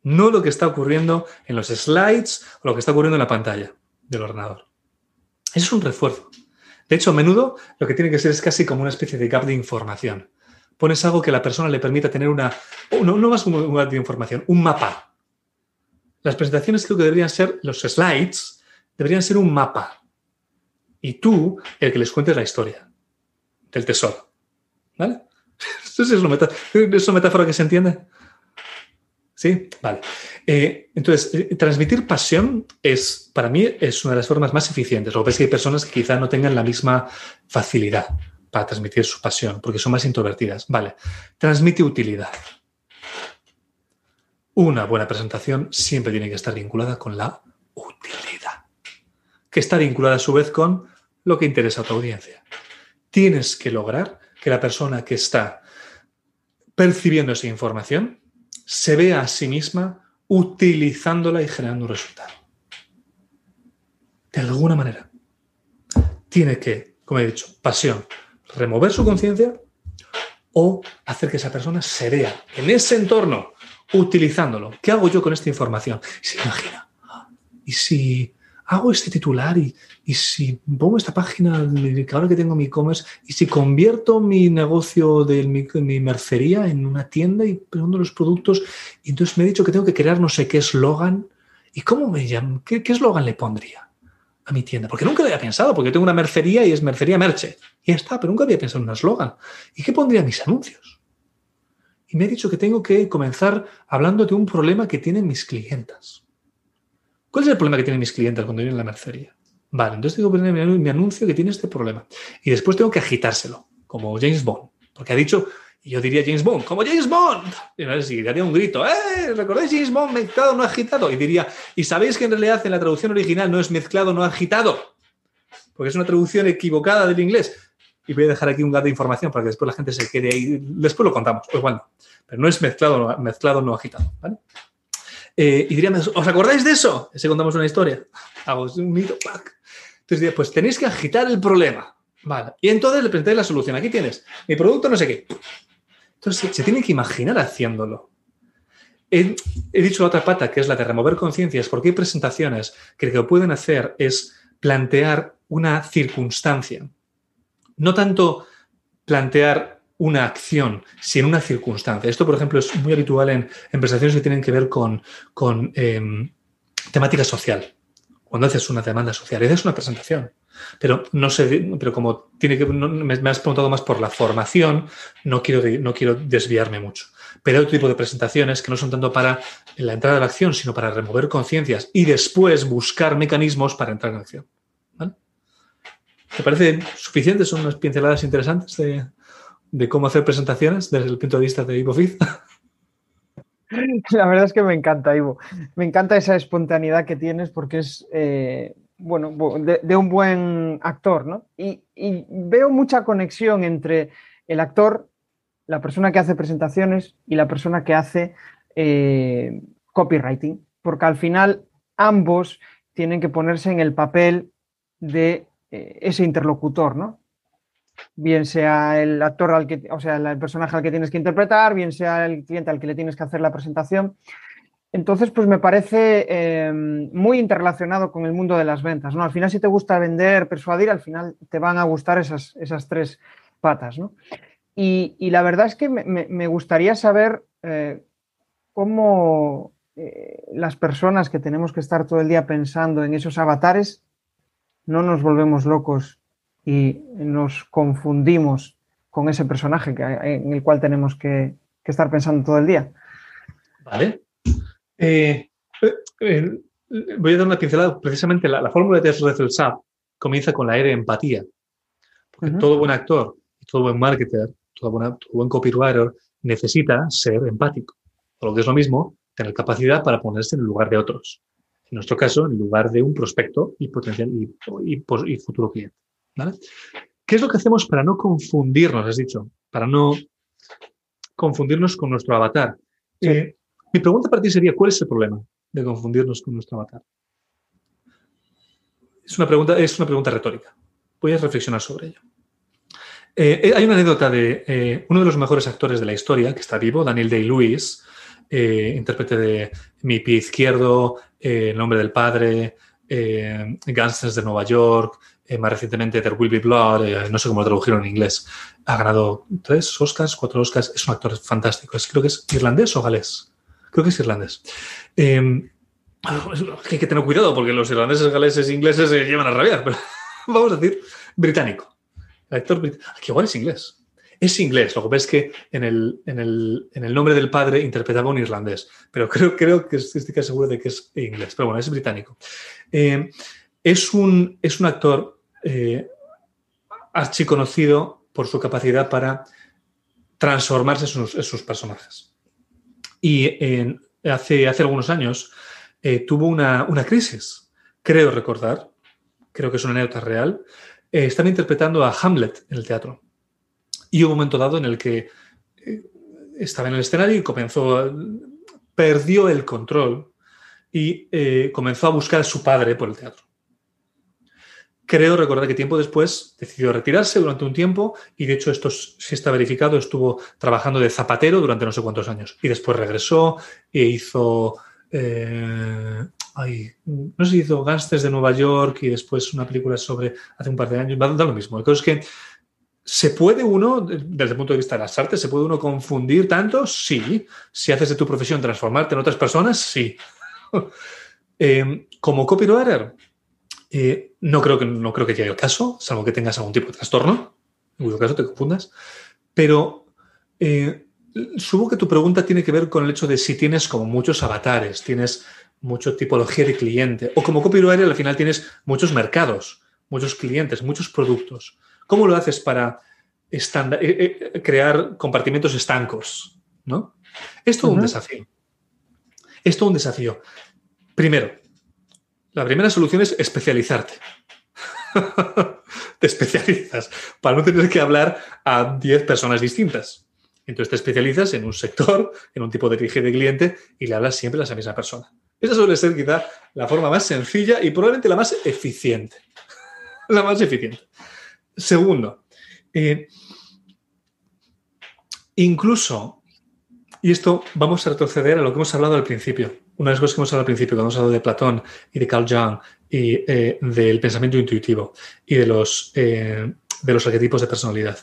no lo que está ocurriendo en los slides o lo que está ocurriendo en la pantalla del ordenador. Eso es un refuerzo. De hecho, a menudo lo que tiene que ser es casi como una especie de gap de información. Pones algo que la persona le permita tener una, no, no más un gap de información, un mapa. Las presentaciones creo que deberían ser, los slides, deberían ser un mapa. Y tú, el que les cuentes la historia del tesoro. ¿Vale? ¿Eso es, una metáfora que se entiende? Sí, vale. Eh, entonces, eh, transmitir pasión es, para mí, es una de las formas más eficientes. Lo que es que hay personas que quizá no tengan la misma facilidad para transmitir su pasión, porque son más introvertidas. Vale. Transmite utilidad. Una buena presentación siempre tiene que estar vinculada con la utilidad, que está vinculada a su vez con lo que interesa a tu audiencia. Tienes que lograr que la persona que está percibiendo esa información se vea a sí misma utilizándola y generando un resultado. De alguna manera. Tiene que, como he dicho, pasión, remover su conciencia o hacer que esa persona se vea en ese entorno utilizándolo. ¿Qué hago yo con esta información? Y se imagina. ¿Y si hago este titular y, si pongo esta página, ahora que tengo mi e-commerce, y si convierto mi negocio de mi, mercería en una tienda y pongo los productos, y entonces me he dicho que tengo que crear no sé qué eslogan, ¿y cómo me llaman? ¿Qué eslogan le pondría a mi tienda? Porque nunca lo había pensado, porque tengo una mercería y es mercería merche. Y ya está, pero nunca había pensado en un eslogan. ¿Y qué pondría mis anuncios? Y me he dicho que tengo que comenzar hablando de un problema que tienen mis clientas. ¿Cuál es el problema que tienen mis clientes cuando vienen a la mercería? Vale, entonces tengo que poner mi anuncio que tiene este problema. Y después tengo que agitárselo, como James Bond. Porque ha dicho, y yo diría James Bond, como James Bond. Y daría un grito, ¡eh! ¿Recordáis James Bond mezclado, no agitado? Y diría, ¿y sabéis que en realidad en la traducción original no es mezclado, no agitado? Porque es una traducción equivocada del inglés. Y voy a dejar aquí un gato de información para que después la gente se quede ahí. Después lo contamos, pues bueno. Pero no es mezclado, mezclado, no agitado. ¿vale? Eh, y dirían, ¿os acordáis de eso? Ese contamos una historia. Hago un mito. Entonces diría, pues tenéis que agitar el problema. Vale. Y entonces le presentáis la solución. Aquí tienes mi producto, no sé qué. Entonces se tiene que imaginar haciéndolo. He, dicho la otra pata, que es la de remover conciencias, porque hay presentaciones que lo que pueden hacer es plantear una circunstancia. No tanto plantear una acción, sino una circunstancia. Esto, por ejemplo, es muy habitual en, en presentaciones que tienen que ver con, em, temática social. Cuando haces una demanda social, es una presentación. Pero no sé, pero como tiene que, me, has preguntado más por la formación, no quiero, no quiero desviarme mucho. Pero hay otro tipo de presentaciones que no son tanto para la entrada de la acción, sino para remover conciencias y después buscar mecanismos para entrar en acción. ¿Te parece suficiente? ¿Son unas pinceladas interesantes de, de cómo hacer presentaciones desde el punto de vista de Ivo La verdad es que me encanta, Ivo. Me encanta esa espontaneidad que tienes porque es, eh, bueno, de, un buen actor, ¿no? Y, veo mucha conexión entre el actor, la persona que hace presentaciones y la persona que hace eh, copywriting, porque al final ambos tienen que ponerse en el papel de eh, ese interlocutor, ¿no? Bien sea el actor al que, o sea, el personaje al que tienes que interpretar, bien sea el cliente al que le tienes que hacer la presentación. Entonces, pues me parece eh, muy interrelacionado con el mundo de las ventas, ¿no? Al final, si te gusta vender, persuadir, al final te van a gustar esas, esas tres patas, ¿no? Y, la verdad es que me, gustaría saber eh, cómo eh, las personas que tenemos que estar todo el día pensando en esos avatares no nos volvemos locos y nos confundimos con ese personaje en el cual tenemos que, estar pensando todo el día. Vale. Eh, eh, voy a dar una pincelada. Precisamente la, fórmula de Rethel comienza con la de empatía. Porque todo buen actor, todo buen marketer, todo, buen copywriter necesita ser empático. Por lo que es lo mismo, tener capacidad para ponerse en el lugar de otros. En nuestro caso, en lugar de un prospecto y potencial y futuro cliente. ¿Qué es lo que hacemos para no confundirnos, has dicho? Para no confundirnos con nuestro avatar. Eh, mi pregunta para ti sería, ¿cuál es el problema de confundirnos con nuestro avatar? Es una pregunta, es una pregunta retórica. Voy a reflexionar sobre ello. Eh, eh, hay una anécdota de uno de los mejores actores de la historia, que está vivo, Daniel Day-Lewis, intérprete de Mi pie izquierdo, El nombre del padre, Gangsters de Nueva York, eh, más recientemente There Will Be Blood, eh, no sé cómo lo tradujeron en inglés, ha ganado tres Oscars, cuatro Oscars, es un actor fantástico, creo que es irlandés o galés, creo que es irlandés. Em, hay que tener cuidado porque los irlandeses, galeses e ingleses se llevan a rabiar, pero vamos a decir británico. El actor británico, que igual es inglés. Es inglés, lo que pasa es que en el, en el, nombre del padre interpretaba un irlandés, pero creo, creo que estoy casi seguro de que es inglés, pero bueno, es británico. Em, es, un, es un actor eh, archiconocido por su capacidad para transformarse en sus, personajes. Y hace, hace algunos años eh, tuvo una, crisis, creo recordar, creo que es una anécdota real, eh, están interpretando a Hamlet en el teatro. Y hubo un momento dado en el que eh, estaba en el escenario y comenzó, perdió el control y comenzó a buscar a su padre por el teatro. Creo recordar que tiempo después decidió retirarse durante un tiempo y de hecho esto sí está verificado, estuvo trabajando de zapatero durante no sé cuántos años y después regresó e hizo... Eh, no sé si hizo Gangsters de Nueva York y después una película sobre hace un par de años, da lo mismo. La cosa es que ¿Se puede uno, desde el punto de vista de las artes, se puede uno confundir tanto? Sí. Si haces de tu profesión transformarte en otras personas, sí. Eh, como copywriter, eh, no, creo que, no creo que llegue el caso, salvo que tengas algún tipo de trastorno, en cuyo caso te confundas. Pero eh, supongo que tu pregunta tiene que ver con el hecho de si tienes como muchos avatares, tienes mucha tipología de cliente, o como copywriter al final tienes muchos mercados, muchos clientes, muchos productos. ¿Cómo lo haces para crear compartimentos estancos? ¿no? Es todo un desafío. Es todo un desafío. Primero, la primera solución es especializarte. te especializas para no tener que hablar a 10 personas distintas. Entonces te especializas en un sector, en un tipo de cliente y le hablas siempre a esa misma persona. Esa suele ser quizá la forma más sencilla y probablemente la más eficiente. la más eficiente. Segundo, eh, incluso, y esto vamos a retroceder a lo que hemos hablado al principio, una de las cosas que hemos hablado al principio, cuando hemos hablado de Platón y de Carl Jung y eh, del pensamiento intuitivo y de los, eh, de los arquetipos de personalidad.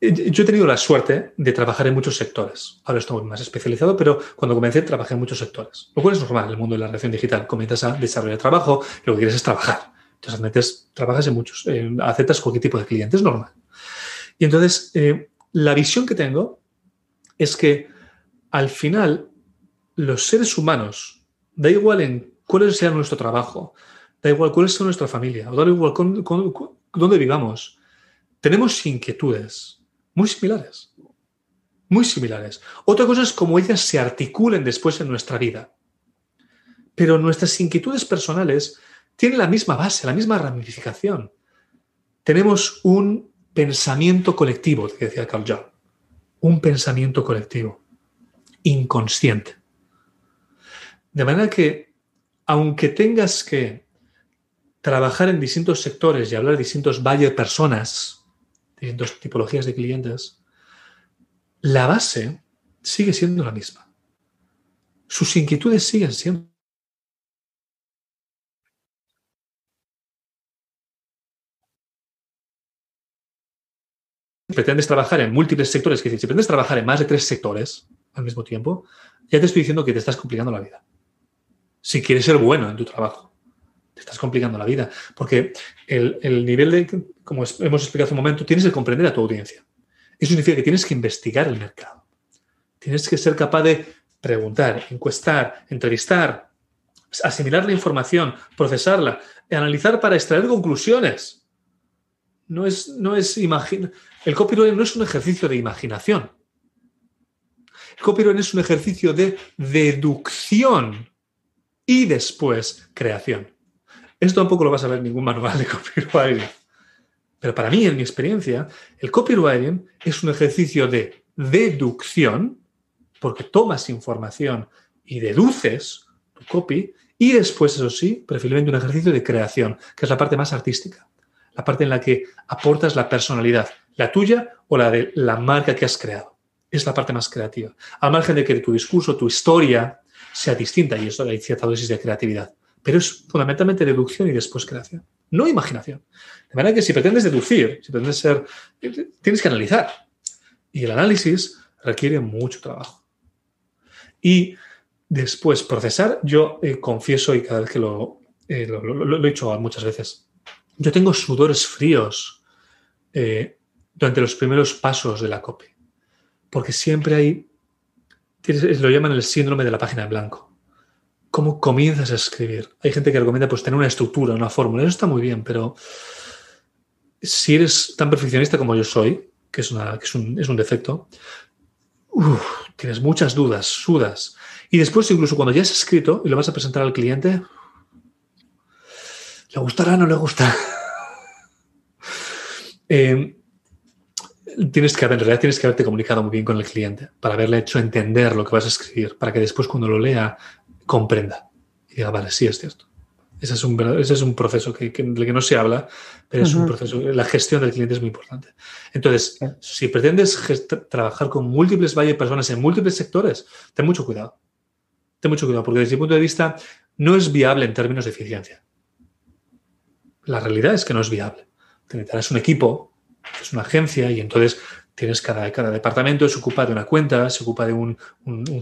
Yo he tenido la suerte de trabajar en muchos sectores. Ahora estoy más especializado, pero cuando comencé trabajé en muchos sectores. Lo cual es normal en el mundo de la relación digital. Comienzas a desarrollar trabajo lo que quieres es trabajar. Entonces, trabajas en muchos, aceptas cualquier tipo de cliente, es normal. Y entonces, eh, la visión que tengo es que al final los seres humanos, da igual en cuál sea nuestro trabajo, da igual cuál sea nuestra familia, o da igual dónde vivamos, tenemos inquietudes muy similares. Muy similares. Otra cosa es cómo ellas se articulen después en nuestra vida. Pero nuestras inquietudes personales tiene la misma base, la misma ramificación. Tenemos un pensamiento colectivo, decía Carl Jung, un pensamiento colectivo, inconsciente. De manera que, aunque tengas que trabajar en distintos sectores y hablar de distintos valles personas, distintas tipologías de clientes, la base sigue siendo la misma. Sus inquietudes siguen siendo pretendes trabajar en múltiples sectores, que si pretendes trabajar en más de tres sectores al mismo tiempo, ya te estoy diciendo que te estás complicando la vida. Si quieres ser bueno en tu trabajo, te estás complicando la vida. Porque el, nivel de, como hemos explicado hace un momento, tienes que comprender a tu audiencia. Eso significa que tienes que investigar el mercado. Tienes que ser capaz de preguntar, encuestar, entrevistar, asimilar la información, procesarla, analizar para extraer conclusiones. No es, no es imaginar. El copyright no es un ejercicio de imaginación. El copyright es un ejercicio de deducción y después creación. Esto tampoco lo vas a ver en ningún manual de copywriting. Pero para mí, en mi experiencia, el copywriting es un ejercicio de deducción, porque tomas información y deduces tu copy, y después, eso sí, preferiblemente un ejercicio de creación, que es la parte más artística, la parte en la que aportas la personalidad, la tuya o la de la marca que has creado. Es la parte más creativa. Al margen de que tu discurso, tu historia sea distinta, y eso hay cierta dosis de creatividad. Pero es fundamentalmente deducción y después creación, no imaginación. De manera que si pretendes deducir, si pretendes ser, tienes que analizar. Y el análisis requiere mucho trabajo. Y después procesar, yo eh, confieso y cada vez que lo, eh, he dicho muchas veces, yo tengo sudores fríos eh, durante los primeros pasos de la copy. Porque siempre hay, lo llaman el síndrome de la página en blanco. ¿Cómo comienzas a escribir? Hay gente que recomienda pues tener una estructura, una fórmula. Eso está muy bien, pero si eres tan perfeccionista como yo soy, que es, un, defecto, tienes muchas dudas, sudas. Y después, incluso cuando ya has escrito y lo vas a presentar al cliente, ¿le gustará o no le gusta? eh, tienes que, en realidad tienes que haberte comunicado muy bien con el cliente para haberle hecho entender lo que vas a escribir, para que después cuando lo lea comprenda y diga, vale, sí es cierto. Ese es un, ese es un proceso que, que, del que no se habla, pero es un proceso, la gestión del cliente es muy importante. Entonces, si pretendes trabajar con múltiples personas en múltiples sectores, ten mucho cuidado. ten mucho cuidado, porque desde mi punto de vista no es viable en términos de eficiencia. La realidad es que no es viable. Necesitarás un equipo, es una agencia, y entonces tienes cada, cada departamento se ocupa de una cuenta, se ocupa de un,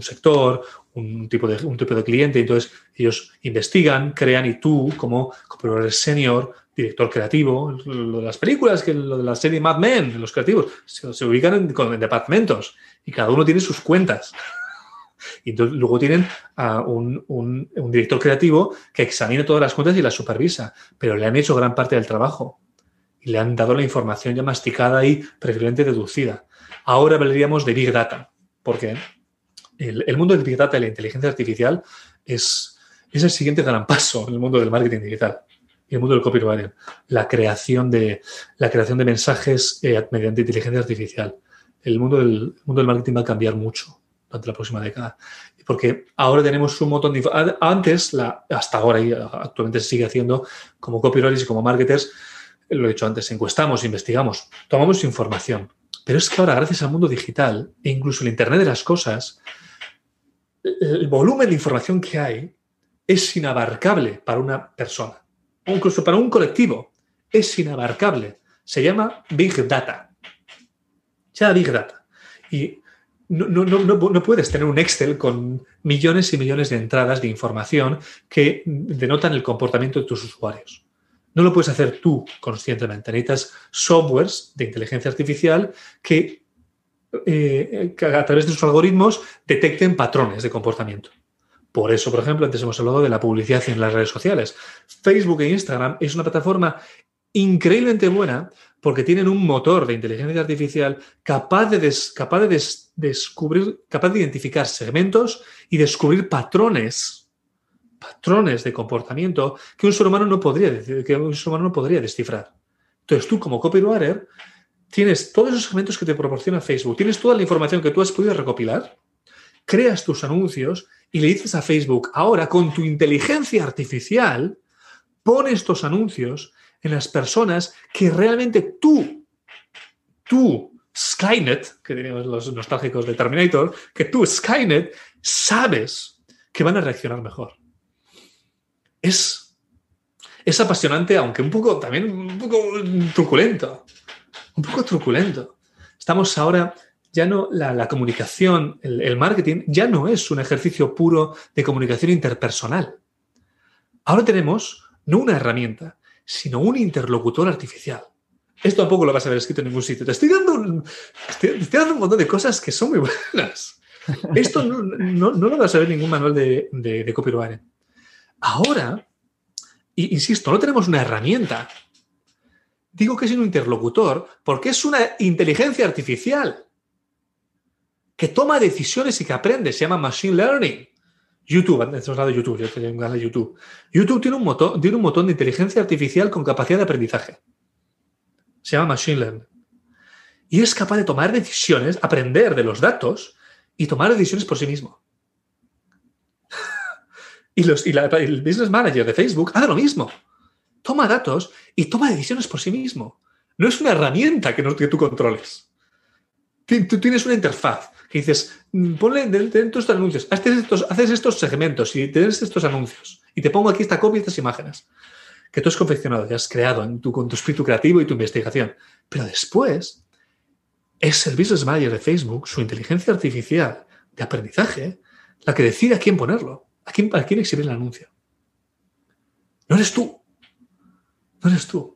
sector, un tipo, de, un tipo de cliente, entonces ellos investigan, crean y tú, como, como eres senior, director creativo, lo de las películas, que lo de la serie Mad Men, los creativos, se, ubican en, departamentos y cada uno tiene sus cuentas. Y entonces, luego tienen a un, un, director creativo que examina todas las cuentas y las supervisa, pero le han hecho gran parte del trabajo le han dado la información ya masticada y preferiblemente deducida. Ahora hablaríamos de Big Data, porque el, el mundo del Big Data y la inteligencia artificial es, es el siguiente gran paso en el mundo del marketing digital y el mundo del copywriting, la creación de, la creación de mensajes eh, mediante inteligencia artificial. El mundo, del, mundo del marketing va a cambiar mucho durante la próxima década. Porque ahora tenemos un montón de... Antes, la, hasta ahora y actualmente se sigue haciendo como copywriters y como marketers, lo he dicho antes, encuestamos, investigamos, tomamos información. Pero es que ahora, gracias al mundo digital e incluso el Internet de las cosas, el volumen de información que hay es inabarcable para una persona incluso para un colectivo, es inabarcable. Se llama Big Data. Ya Big Data. Y no, no, puedes tener un Excel con millones y millones de entradas de información que denotan el comportamiento de tus usuarios. No lo puedes hacer tú conscientemente. Necesitas softwares de inteligencia artificial que, eh, que a través de sus algoritmos detecten patrones de comportamiento. Por eso, por ejemplo, antes hemos hablado de la publicidad en las redes sociales. Facebook e Instagram es una plataforma increíblemente buena porque tienen un motor de inteligencia artificial capaz de descubrir, capaz de identificar segmentos y descubrir patrones, patrones de comportamiento que un ser humano no podría, que un ser humano no podría descifrar. Entonces, tú como copywriter tienes todos esos segmentos que te proporciona Facebook, tienes toda la información que tú has podido recopilar, creas tus anuncios y le dices a Facebook, ahora con tu inteligencia artificial, pon estos anuncios en las personas que realmente tú, tú, Skynet, que diríamos los nostálgicos de Terminator, que tú, Skynet, sabes que van a reaccionar mejor. Es, es apasionante, aunque un poco también un poco truculento. Un poco truculento. Estamos ahora ya no la, comunicación, el, marketing, ya no es un ejercicio puro de comunicación interpersonal. Ahora tenemos no una herramienta, sino un interlocutor artificial. Esto tampoco lo vas a ver escrito en ningún sitio. Te estoy dando un, dando un montón de cosas que son muy buenas. Esto no, lo vas a ver en ningún manual de, de, copyright. Ahora, insisto, no tenemos una herramienta. Digo que es un interlocutor porque es una inteligencia artificial que toma decisiones y que aprende. Se llama Machine Learning. YouTube, antes de YouTube, yo tengo un canal de YouTube. YouTube tiene un, motor, tiene un montón de inteligencia artificial con capacidad de aprendizaje. Se llama Machine Learning. Y es capaz de tomar decisiones, aprender de los datos y tomar decisiones por sí mismo. Y, los, y el business manager de Facebook hace lo mismo. Toma datos y toma decisiones por sí mismo. No es una herramienta que, no, que tú controles. Tú tienes una interfaz que dices, mm, ponle dentro de estos anuncios, haces estos, haces estos segmentos y tienes estos anuncios y te pongo aquí esta copia y estas imágenes que tú has confeccionado, y has creado en tu, con tu espíritu creativo y tu investigación. Pero después es el business manager de Facebook, su inteligencia artificial de aprendizaje, la que decide a quién ponerlo, a quién, a quién exhibir el anuncio. No eres tú. No eres tú.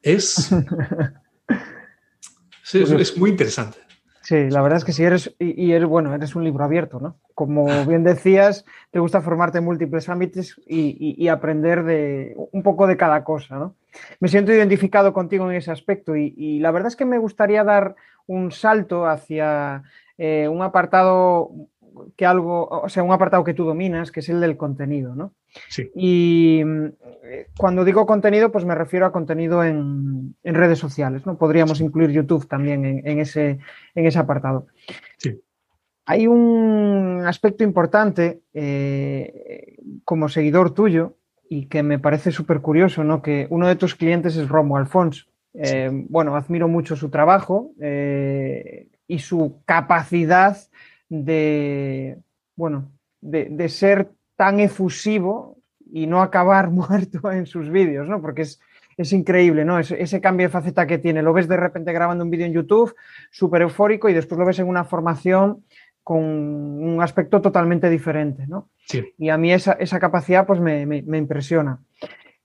Es, es, es muy interesante. Sí, la verdad es que sí eres, y, eres, bueno, eres un libro abierto, ¿no? Como bien decías, te gusta formarte en múltiples ámbitos y, aprender de un poco de cada cosa, ¿no? Me siento identificado contigo en ese aspecto y, la verdad es que me gustaría dar un salto hacia eh, un apartado que algo, o sea, un apartado que tú dominas, que es el del contenido, ¿no? Sí. Y eh, cuando digo contenido, pues me refiero a contenido en, redes sociales, ¿no? Podríamos incluir YouTube también en, ese, en ese apartado. Sí. Hay un aspecto importante eh, como seguidor tuyo y que me parece súper curioso, ¿no? Que uno de tus clientes es Romo Alfonso. Eh, bueno, admiro mucho su trabajo y su capacidad de, bueno, de, ser tan efusivo y no acabar muerto en sus vídeos, ¿no? Porque es, es increíble, ¿no? ese cambio de faceta que tiene. Lo ves de repente grabando un vídeo en YouTube, súper eufórico, y después lo ves en una formación con un aspecto totalmente diferente, ¿no? Y a mí esa, capacidad pues me, impresiona.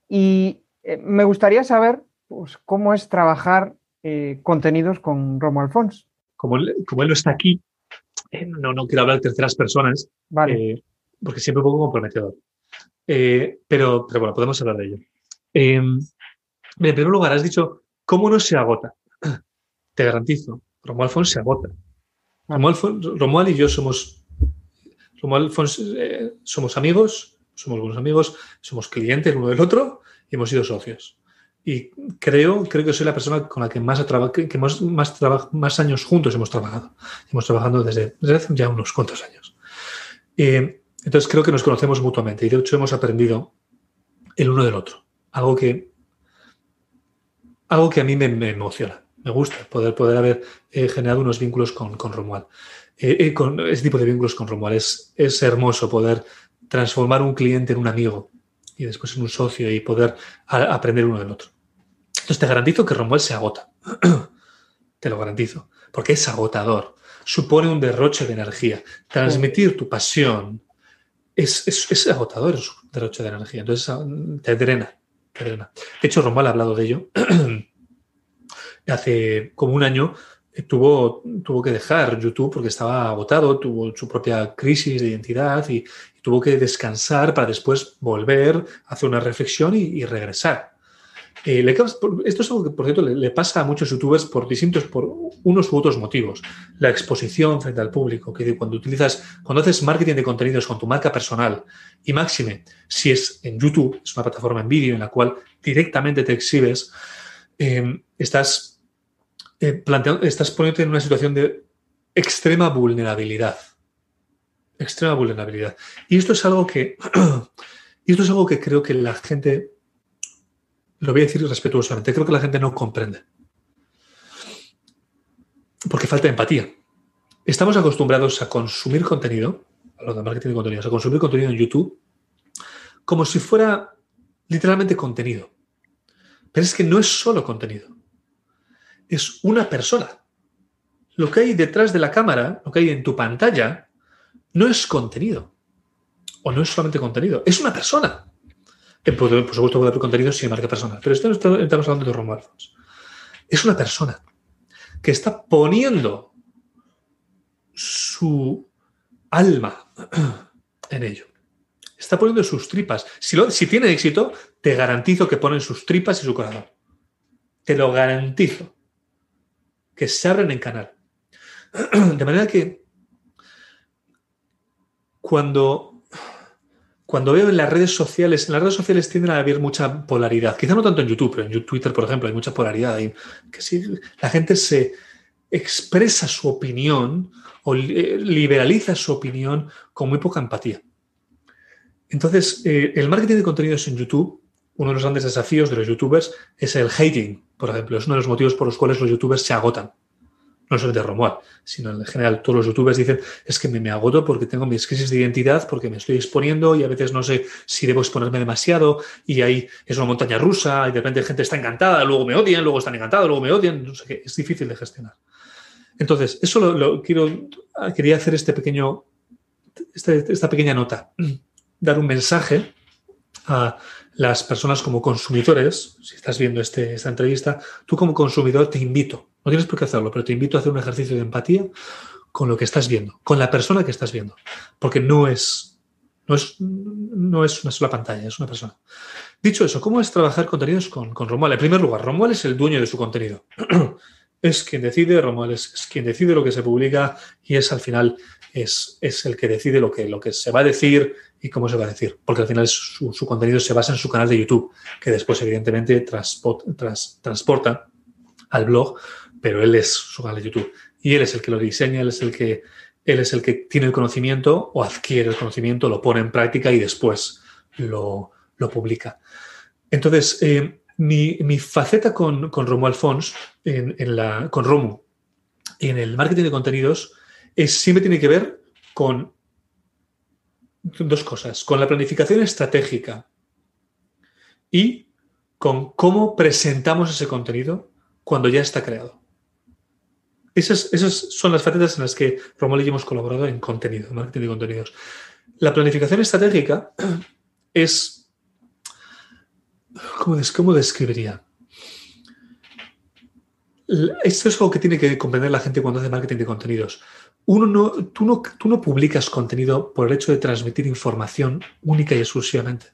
Y eh, me gustaría saber pues, cómo es trabajar eh, contenidos con Romo Alfons. Como él, como él no está aquí, eh, no, no quiero hablar de terceras personas, vale. porque siempre un poco comprometedor. pero, pero bueno, podemos hablar de ello. Em, en primer lugar, has dicho, ¿cómo no se agota? Te garantizo, Romo Alfons se agota. Romuald, y yo somos, Romuald eh, somos amigos, somos buenos amigos, somos clientes uno del otro y hemos sido socios. Y creo, creo que soy la persona con la que más, que más, más, más años juntos hemos trabajado. Hemos trabajado desde, hace ya unos cuantos años. Entonces creo que nos conocemos mutuamente y de hecho hemos aprendido el uno del otro. Algo que, algo que a mí me emociona me gusta poder, poder haber eh, generado unos vínculos con, con Romuald. Eh, eh, con ese tipo de vínculos con Romuald. Es, es hermoso poder transformar un cliente en un amigo y después en un socio y poder aprender uno del otro. Entonces te garantizo que Romuald se agota. te lo garantizo. Porque es agotador. Supone un derroche de energía. Transmitir tu pasión es, es, es agotador, es un derroche de energía. Entonces ah, te drena, te drena. De hecho, Romuald ha hablado de ello hace como un año tuvo, tuvo que dejar YouTube porque estaba agotado, tuvo su propia crisis de identidad y, tuvo que descansar para después volver, hacer una reflexión y, regresar. Eh, esto es algo que, por cierto, le, pasa a muchos youtubers por distintos, por unos u otros motivos. La exposición frente al público, que cuando utilizas, cuando haces marketing de contenidos con tu marca personal y máxime, si es en YouTube, es una plataforma en vídeo en la cual directamente te exhibes, eh, estás eh, estás poniéndote en una situación de extrema vulnerabilidad. Extrema vulnerabilidad. Y esto es algo que. esto es algo que creo que la gente. Lo voy a decir respetuosamente. Creo que la gente no comprende. Porque falta empatía. Estamos acostumbrados a consumir contenido, hablando de marketing de contenidos, a consumir contenido en YouTube como si fuera literalmente contenido. Pero es que no es solo contenido es una persona. Lo que hay detrás de la cámara, lo que hay en tu pantalla, no es contenido. O no es solamente contenido, es una persona. Por, supuesto, puede haber contenido sin marca personal, pero estamos hablando de Romo Alfons. Es una persona que está poniendo su alma en ello. Está poniendo sus tripas. Si, si tiene éxito, te garantizo que ponen sus tripas y su corazón. Te lo garantizo que se abren en canal. De manera que cuando, cuando veo en las redes sociales, en las redes sociales tienden a haber mucha polaridad. Quizá no tanto en YouTube, pero en Twitter, por ejemplo, hay mucha polaridad. Que si la gente se expresa su opinión o liberaliza su opinión con muy poca empatía. Entonces, eh, el marketing de contenidos en YouTube uno de los grandes desafíos de los youtubers es el hating, por ejemplo. Es uno de los motivos por los cuales los youtubers se agotan. No solo de Romuald, sino en general todos los youtubers dicen es que me, agoto porque tengo mis crisis de identidad, porque me estoy exponiendo y a veces no sé si debo exponerme demasiado y ahí es una montaña rusa y de repente gente está encantada, luego me odian, luego están encantados, luego me odian, no sé qué, es difícil de gestionar. Entonces, eso lo, quiero, quería hacer este pequeño, este, esta pequeña nota, dar un mensaje a las personas como consumidores, si estás viendo este, esta entrevista, tú como consumidor te invito, no tienes por qué hacerlo, pero te invito a hacer un ejercicio de empatía con lo que estás viendo, con la persona que estás viendo, porque no es, no es, no es una sola pantalla, es una persona. Dicho eso, ¿cómo es trabajar contenidos con, con Romuald? En primer lugar, Romuald es el dueño de su contenido. es quien decide, Romuald es, quien decide lo que se publica y es al final es, es, el que decide lo que, lo que se va a decir, y cómo se va a decir, porque al final su, contenido se basa en su canal de YouTube, que después evidentemente transporta al blog, pero él es su canal de YouTube y él es el que lo diseña, él es el que él es el que tiene el conocimiento o adquiere el conocimiento, lo pone en práctica y después lo, publica. Entonces, eh, mi, faceta con, con Romo Alfons, en, la, con Romu, en el marketing de contenidos, es, siempre tiene que ver con dos cosas, con la planificación estratégica y con cómo presentamos ese contenido cuando ya está creado. Esas, son las facetas en las que Romuald y yo hemos colaborado en contenido, marketing de contenidos. La planificación estratégica es. ¿Cómo, cómo describiría? Esto es algo que tiene que comprender la gente cuando hace marketing de contenidos. Uno no, tú, no, tú no publicas contenido por el hecho de transmitir información única y exclusivamente.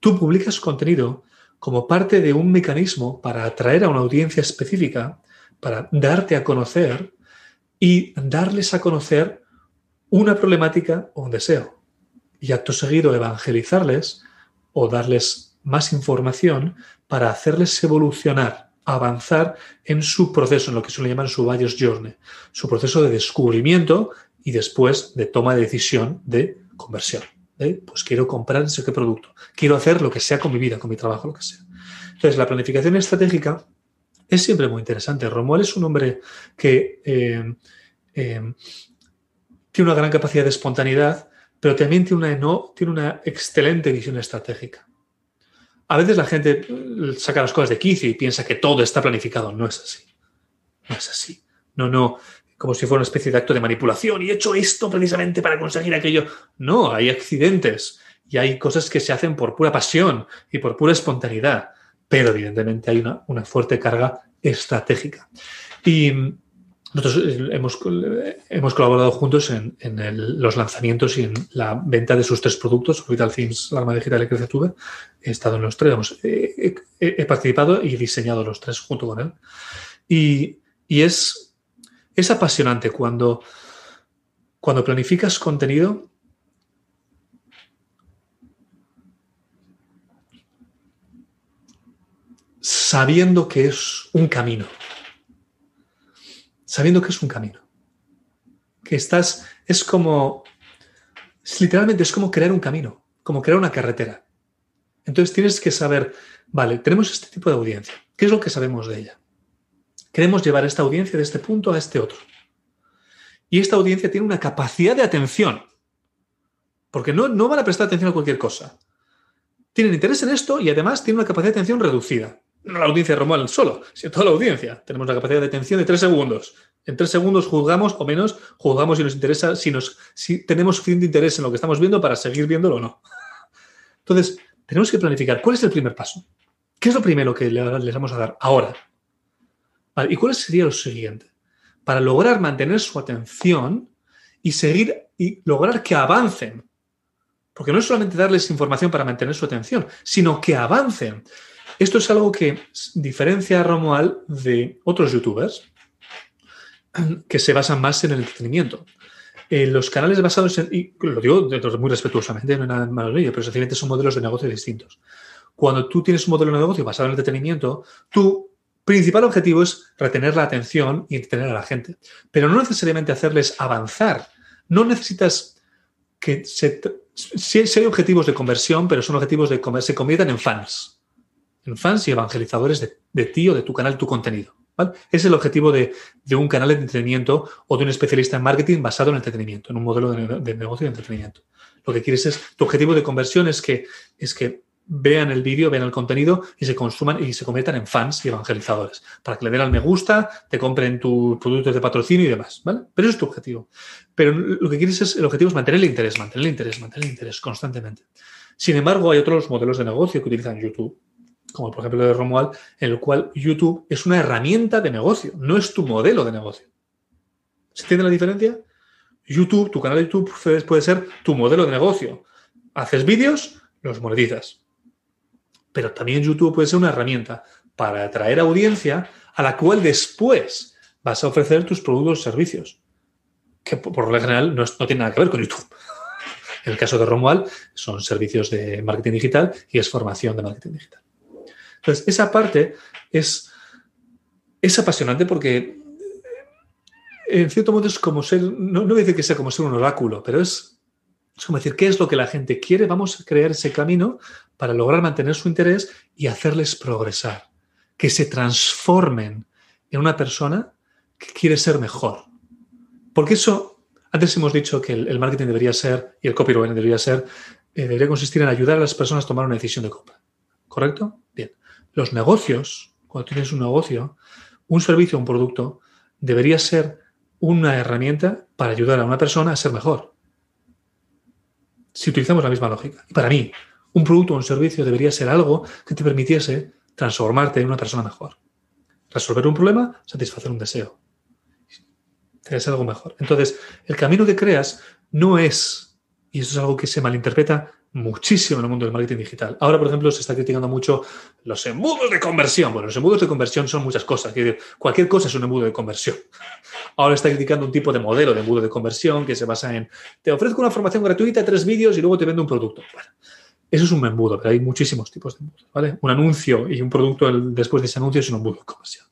Tú publicas contenido como parte de un mecanismo para atraer a una audiencia específica, para darte a conocer y darles a conocer una problemática o un deseo. Y acto seguido evangelizarles o darles más información para hacerles evolucionar, avanzar en su proceso, en lo que se le llaman su buyer's journey, su proceso de descubrimiento y después de toma de decisión de conversión. ¿eh? pues quiero comprar ese producto, quiero hacer lo que sea con mi vida, con mi trabajo, lo que sea. Entonces, la planificación estratégica es siempre muy interesante. Romuald es un hombre que eh, eh, tiene una gran capacidad de espontaneidad, pero también no, tiene una excelente visión estratégica. A veces la gente saca las cosas de quicio y piensa que todo está planificado. No es así. No es así. No, no como si fuera una especie de acto de manipulación y he hecho esto precisamente para conseguir aquello. No, hay accidentes y hay cosas que se hacen por pura pasión y por pura espontaneidad, pero evidentemente hay una, fuerte carga estratégica. Y nosotros eh, hemos, hemos colaborado juntos en, los lanzamientos y en la venta de sus tres productos, Orbital Themes, la arma digital y CreceTube. He estado en los tres, he, participado y diseñado los tres junto con él. Y, y es es apasionante cuando, cuando planificas contenido. sabiendo que es un camino. Sabiendo que es un camino. Que estás, es como, literalmente es como crear un camino, como crear una carretera. Entonces tienes que saber, vale, tenemos este tipo de audiencia. ¿Qué es lo que sabemos de ella? Queremos llevar esta audiencia de este punto a este otro. Y esta audiencia tiene una capacidad de atención, porque no, no van a prestar atención a cualquier cosa. Tienen interés en esto y además tienen una capacidad de atención reducida. No la audiencia de solo, sino toda la audiencia. Tenemos la capacidad de atención de tres segundos. En tres segundos juzgamos o menos, juzgamos si nos interesa, si, nos, si tenemos suficiente interés en lo que estamos viendo para seguir viéndolo o no. Entonces, tenemos que planificar cuál es el primer paso. ¿Qué es lo primero que les vamos a dar ahora? ¿Y cuál sería lo siguiente? Para lograr mantener su atención y seguir y lograr que avancen. Porque no es solamente darles información para mantener su atención, sino que avancen. Esto es algo que diferencia a Romuald de otros youtubers que se basan más en el entretenimiento. Eh, los canales basados en, y lo digo muy respetuosamente, no hay nada malo en ello, pero sencillamente son modelos de negocio distintos. Cuando tú tienes un modelo de negocio basado en el entretenimiento, tú principal objetivo es retener la atención y entretener a la gente, pero no necesariamente hacerles avanzar. No necesitas que se... Si hay objetivos de conversión, pero son objetivos de comer, se conviertan en fans. En fans y evangelizadores de, ti o de tu canal, tu contenido. Es el objetivo de, un canal de entretenimiento o de un especialista en marketing basado en entretenimiento, en un modelo de, de negocio de entretenimiento. Lo que quieres es, tu objetivo de conversión es que, es que vean el vídeo, vean el contenido y se consuman y se conviertan en fans y evangelizadores. Para que le den al me gusta, te compren tus productos de patrocinio y demás, ¿vale? Pero eso es tu objetivo. Pero lo que quieres es, el objetivo es mantener el interés, mantener el interés, mantener el interés constantemente. Sin embargo, hay otros modelos de negocio que utilizan YouTube, como por ejemplo el de Romuald, en el cual YouTube es una herramienta de negocio, no es tu modelo de negocio. ¿Se entiende la diferencia? YouTube, tu canal de YouTube puede ser tu modelo de negocio. Haces vídeos, los monetizas pero también YouTube puede ser una herramienta para atraer audiencia a la cual después vas a ofrecer tus productos o servicios, que por lo general no, no tiene nada que ver con YouTube. En el caso de Romuald, son servicios de marketing digital y es formación de marketing digital. Entonces, esa parte es, es apasionante porque, en cierto modo, es como ser, no, no voy a decir que sea como ser un oráculo, pero es es como decir, ¿qué es lo que la gente quiere? Vamos a crear ese camino para lograr mantener su interés y hacerles progresar, que se transformen en una persona que quiere ser mejor. Porque eso, Antes hemos dicho que el, marketing debería ser, y el copywriting debería ser, eh, debería consistir en ayudar a las personas a tomar una decisión de compra. ¿Correcto? Bien. Los negocios, cuando tienes un negocio, un servicio o un producto, debería ser una herramienta para ayudar a una persona a ser mejor. Si utilizamos la misma lógica. Y para mí, un producto o un servicio debería ser algo que te permitiese transformarte en una persona mejor. Resolver un problema, satisfacer un deseo. Tener algo mejor. Entonces, el camino que creas no es, y eso es algo que se malinterpreta muchísimo en el mundo del marketing digital. Ahora, por ejemplo, se está criticando mucho los embudos de conversión. Bueno, los embudos de conversión son muchas cosas. Cualquier cosa es un embudo de conversión. Ahora está criticando un tipo de modelo de embudo de conversión que se basa en te ofrezco una formación gratuita, tres vídeos y luego te vendo un producto. Bueno, eso es un embudo, pero hay muchísimos tipos de embudos. ¿vale? Un anuncio y un producto después de ese anuncio es un embudo de conversión.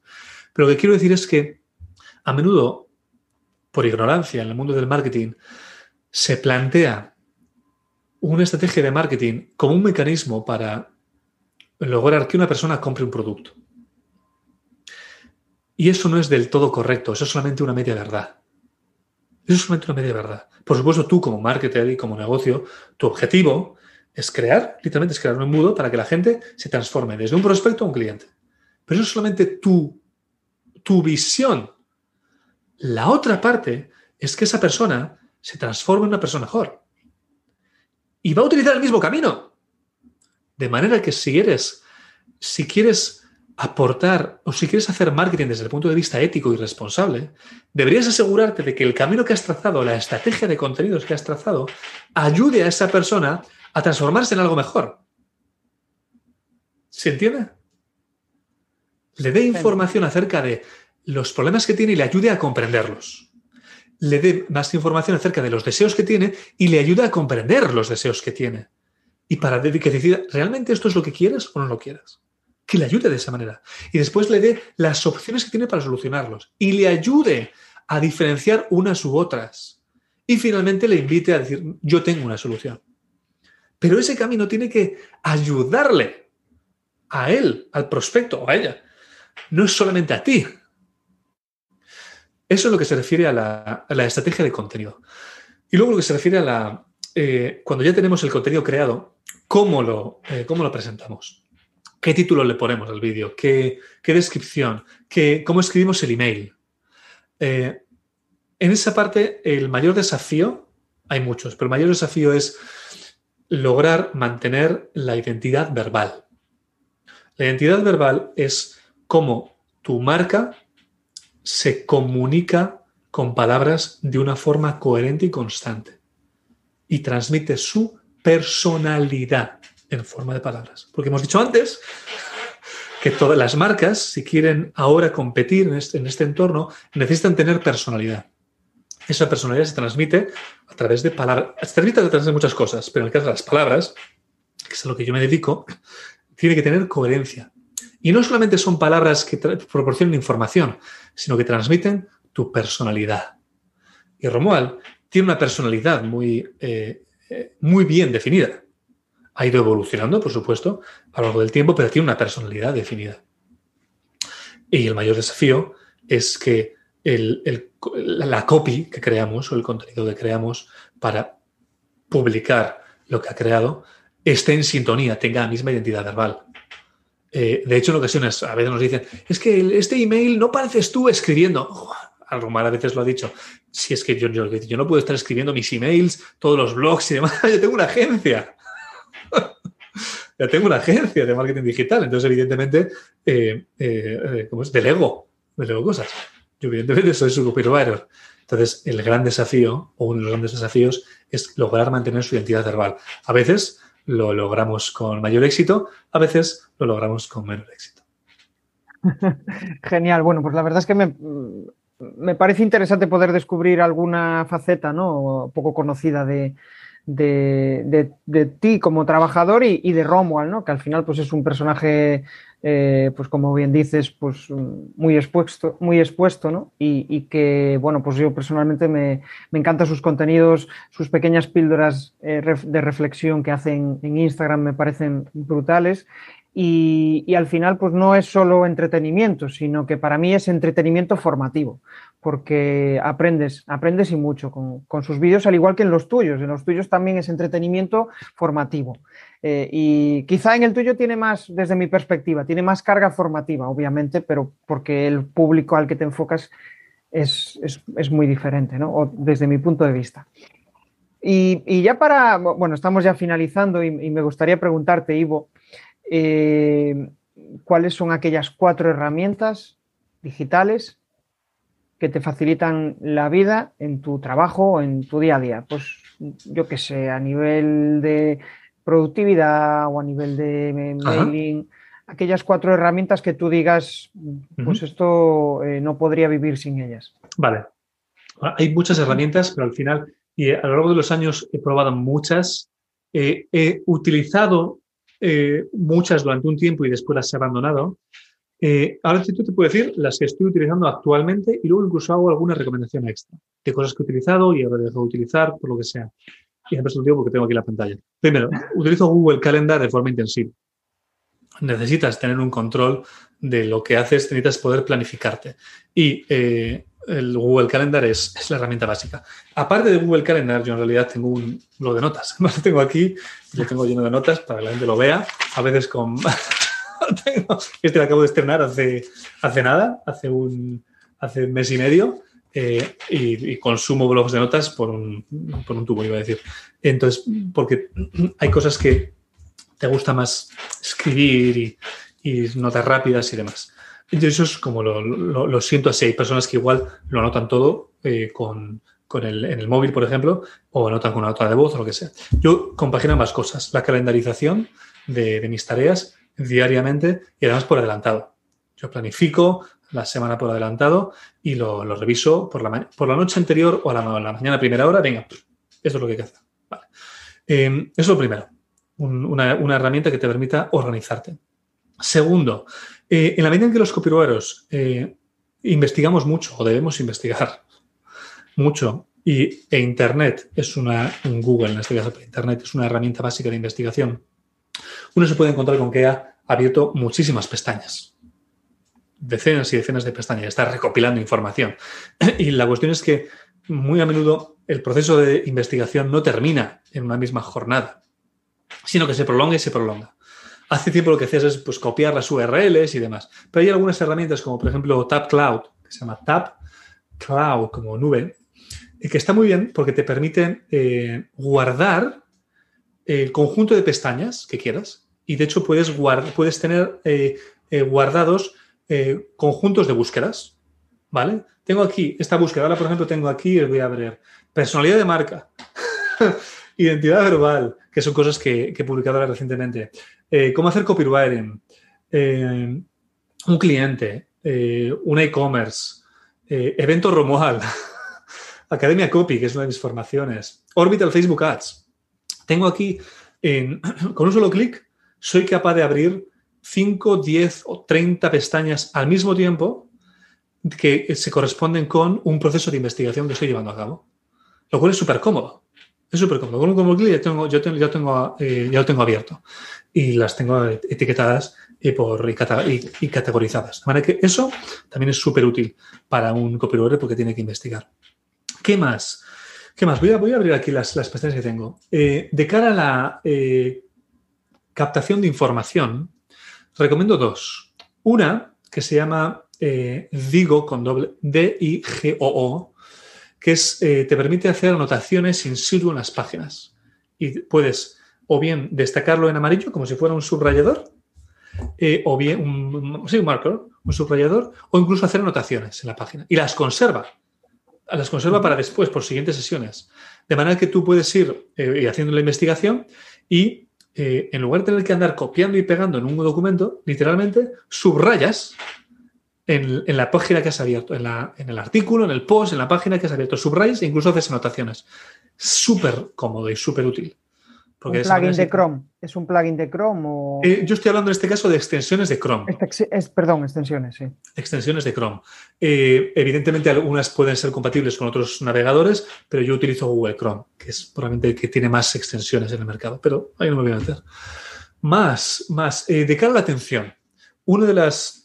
Pero lo que quiero decir es que a menudo, por ignorancia en el mundo del marketing, se plantea una estrategia de marketing como un mecanismo para lograr que una persona compre un producto. Y eso no es del todo correcto, eso es solamente una media verdad. Eso es solamente una media verdad. Por supuesto, tú como marketer y como negocio, tu objetivo es crear, literalmente es crear un embudo para que la gente se transforme desde un prospecto a un cliente. Pero eso es solamente tu, tu visión. La otra parte es que esa persona se transforme en una persona mejor y va a utilizar el mismo camino. De manera que si eres, si quieres aportar o si quieres hacer marketing desde el punto de vista ético y responsable, deberías asegurarte de que el camino que has trazado, la estrategia de contenidos que has trazado, ayude a esa persona a transformarse en algo mejor. ¿Se entiende? Le dé información acerca de los problemas que tiene y le ayude a comprenderlos le dé más información acerca de los deseos que tiene y le ayuda a comprender los deseos que tiene. Y para que decida, ¿realmente esto es lo que quieres o no lo quieres? Que le ayude de esa manera. Y después le dé las opciones que tiene para solucionarlos. Y le ayude a diferenciar unas u otras. Y finalmente le invite a decir, yo tengo una solución. Pero ese camino tiene que ayudarle a él, al prospecto o a ella. No es solamente a ti, eso es lo que se refiere a la, estrategia de contenido. Y luego lo que se refiere a la... Eh, cuando ya tenemos el contenido creado, ¿cómo lo, eh, cómo lo presentamos? ¿Qué título le ponemos al vídeo? ¿Qué, descripción? ¿Qué, ¿Cómo escribimos el email? Eh, en esa parte, el mayor desafío, hay muchos, pero el mayor desafío es lograr mantener la identidad verbal. La identidad verbal es cómo tu marca se comunica con palabras de una forma coherente y constante y transmite su personalidad en forma de palabras. Porque hemos dicho antes que todas las marcas, si quieren ahora competir en este, este entorno, necesitan tener personalidad. Esa personalidad se transmite a través de palabras. Se transmite a través de muchas cosas, pero en el caso de las palabras, que es a lo que yo me dedico, tiene que tener coherencia. Y no solamente son palabras que proporcionan información, sino que transmiten tu personalidad. Y Romuald tiene una personalidad muy, eh, eh, muy bien definida. Ha ido evolucionando, por supuesto, a lo largo del tiempo, pero tiene una personalidad definida. Y el mayor desafío es que la copy que creamos o el contenido que creamos para publicar lo que ha creado esté en sintonía, tenga la misma identidad verbal. Eh, de hecho, en ocasiones a veces nos dicen, es que este email no pareces tú escribiendo. Oh, a veces lo ha dicho, si es que yo, yo, no puedo estar escribiendo mis emails, todos los blogs y demás, yo tengo una agencia. ya tengo una agencia de marketing digital, entonces evidentemente, eh, eh, ¿cómo es? Delego, delego cosas. Yo evidentemente soy su copywriter. Entonces, el gran desafío, o uno de los grandes desafíos, es lograr mantener su identidad verbal. A veces lo logramos con mayor éxito, a veces lo logramos con menor éxito. Genial, bueno, pues la verdad es que me, me parece interesante poder descubrir alguna faceta ¿no? poco conocida de, de, ti como trabajador y, de Romuald, ¿no? que al final pues, es un personaje eh, pues como bien dices, pues muy expuesto, muy expuesto, ¿no? Y, que, bueno, pues yo personalmente me, me encantan sus contenidos, sus pequeñas píldoras eh, de reflexión que hacen en Instagram me parecen brutales. Y, y, al final, pues no es solo entretenimiento, sino que para mí es entretenimiento formativo, porque aprendes, aprendes y mucho con, sus vídeos, al igual que en los tuyos. En los tuyos también es entretenimiento formativo. Eh, y quizá en el tuyo tiene más, desde mi perspectiva, tiene más carga formativa, obviamente, pero porque el público al que te enfocas es, muy diferente, ¿no? desde mi punto de vista. Y, ya para, bueno, estamos ya finalizando y, me gustaría preguntarte, Ivo, eh, ¿cuáles son aquellas cuatro herramientas digitales que te facilitan la vida en tu trabajo o en tu día a día? Pues yo qué sé, a nivel de productividad o a nivel de mailing, aquellas cuatro herramientas que tú digas, pues esto eh, no podría vivir sin ellas. Vale. Hay muchas herramientas, pero al final, y a lo largo de los años he probado muchas, he utilizado eh, muchas durante un tiempo y después las he abandonado. Eh, ahora tú te puedo decir las que estoy utilizando actualmente y luego incluso hago alguna recomendación extra de cosas que he utilizado y ahora dejo de utilizar por lo que sea. Y siempre lo digo porque tengo aquí la pantalla. Primero, utilizo Google Calendar de forma intensiva. Necesitas tener un control de lo que haces, necesitas poder planificarte. Y eh, el Google Calendar es, la herramienta básica. Aparte de Google Calendar, yo en realidad tengo un blog de notas. Lo tengo aquí, lo tengo lleno de notas para que la gente lo vea. A veces con... este lo acabo de estrenar hace, hace nada, hace un, hace un mes y medio. Eh, y, consumo blogs de notas por un, por un tubo, iba a decir. Entonces, porque hay cosas que te gusta más escribir y, y notas rápidas y demás. Eso es como lo, siento así. Hay personas que igual lo anotan todo eh, con, el, en el móvil, por ejemplo, o anotan con una nota de voz o lo que sea. Yo compagino ambas cosas. La calendarización de, mis tareas diariamente y además por adelantado. Yo planifico la semana por adelantado y lo, reviso por la, por la noche anterior o a la, mañana primera hora. Venga, esto es lo que hay que hacer. Em, eso es lo primero. una, una herramienta que te permita organizarte. Segundo, eh, en la medida en que los copywriters eh, investigamos mucho, o debemos investigar mucho, y e Internet es una, Google en este caso, Internet es una herramienta básica de investigación, uno se puede encontrar con que ha abierto muchísimas pestañas, decenas y decenas de pestañas, está recopilando información. Y la cuestión es que muy a menudo el proceso de investigación no termina en una misma jornada, sino que se prolonga y se prolonga. Hace tiempo lo que hacías es pues, copiar las URLs y demás. Pero hay algunas herramientas como por ejemplo Tab Cloud, que se llama Tab Cloud como nube, que está muy bien porque te permite eh, guardar el conjunto de pestañas que quieras. Y de hecho puedes, puedes tener eh, eh, guardados conjuntos de búsquedas. ¿Vale? Tengo aquí esta búsqueda. Ahora, por ejemplo, tengo aquí, voy a abrir, personalidad de marca, identidad verbal, que son cosas que, que he publicado recientemente. Eh, cómo hacer copywriting, eh, un cliente, eh, un e-commerce, evento Romual, Academia Copy, que es una de mis formaciones, Orbital Facebook Ads. Tengo aquí, con un solo clic, soy capaz de abrir 5, 10 o 30 pestañas al mismo tiempo que se corresponden con un proceso de investigación que estoy llevando a cabo. Lo cual es súper cómodo. Es súper cómodo. Con un como clic ya, tengo, tengo, ya, lo tengo abierto y las tengo etiquetadas y, por, y, categorizadas. De manera que eso también es súper útil para un copywriter porque tiene que investigar. ¿Qué más? ¿Qué más? Voy a, voy a abrir aquí las, las pestañas que tengo. Eh, de cara a la eh, captación de información, recomiendo dos. Una que se llama eh, Digo con doble D-I-G-O-O, que es, te permite hacer anotaciones in situ en las páginas. Y puedes o bien destacarlo en amarillo como si fuera un subrayador, o bien un, sí, un marker, un subrayador, o incluso hacer anotaciones en la página. Y las conserva. Las conserva para después, por siguientes sesiones. De manera que tú puedes ir eh, haciendo la investigación y eh, en lugar de tener que andar copiando y pegando en un documento, literalmente subrayas en, la página que has abierto, en, en, el artículo, en el post, en la página que has abierto, subrayas e incluso haces anotaciones. Súper cómodo y súper útil un plugin de Chrome. ¿Es un plugin de Chrome o...? Eh, yo estoy hablando en este caso de extensiones de Chrome. es, perdón, extensiones, sí. Extensiones de Chrome. Eh, evidentemente algunas pueden ser compatibles con otros navegadores, pero yo utilizo Google Chrome, que es probablemente el que tiene más extensiones en el mercado, pero ahí no me voy a meter. Más, más, eh, de cara a la atención, una de las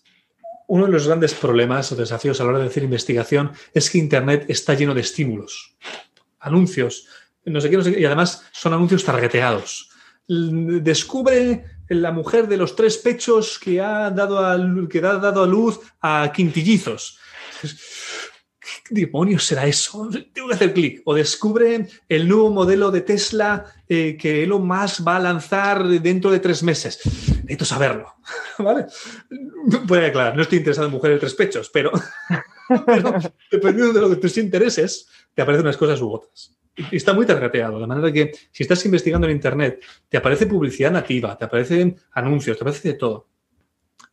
uno de los grandes problemas o desafíos a la hora de hacer investigación es que Internet está lleno de estímulos, anuncios, no sé qué, no sé qué, y además son anuncios targeteados. Descubre la mujer de los tres pechos que ha dado a, que ha dado a luz a quintillizos. ¿Qué demonios será eso? Tengo que hacer clic. O descubre el nuevo modelo de Tesla eh, que Elon Musk va a lanzar dentro de tres meses. Necesito saberlo. ¿Vale? Voy a aclarar, no estoy interesado en mujeres de tres pechos, pero, pero dependiendo de lo que tus intereses, te aparecen unas cosas u otras está muy targeteado, de manera que si estás investigando en Internet, te aparece publicidad nativa, te aparecen anuncios, te aparece de todo.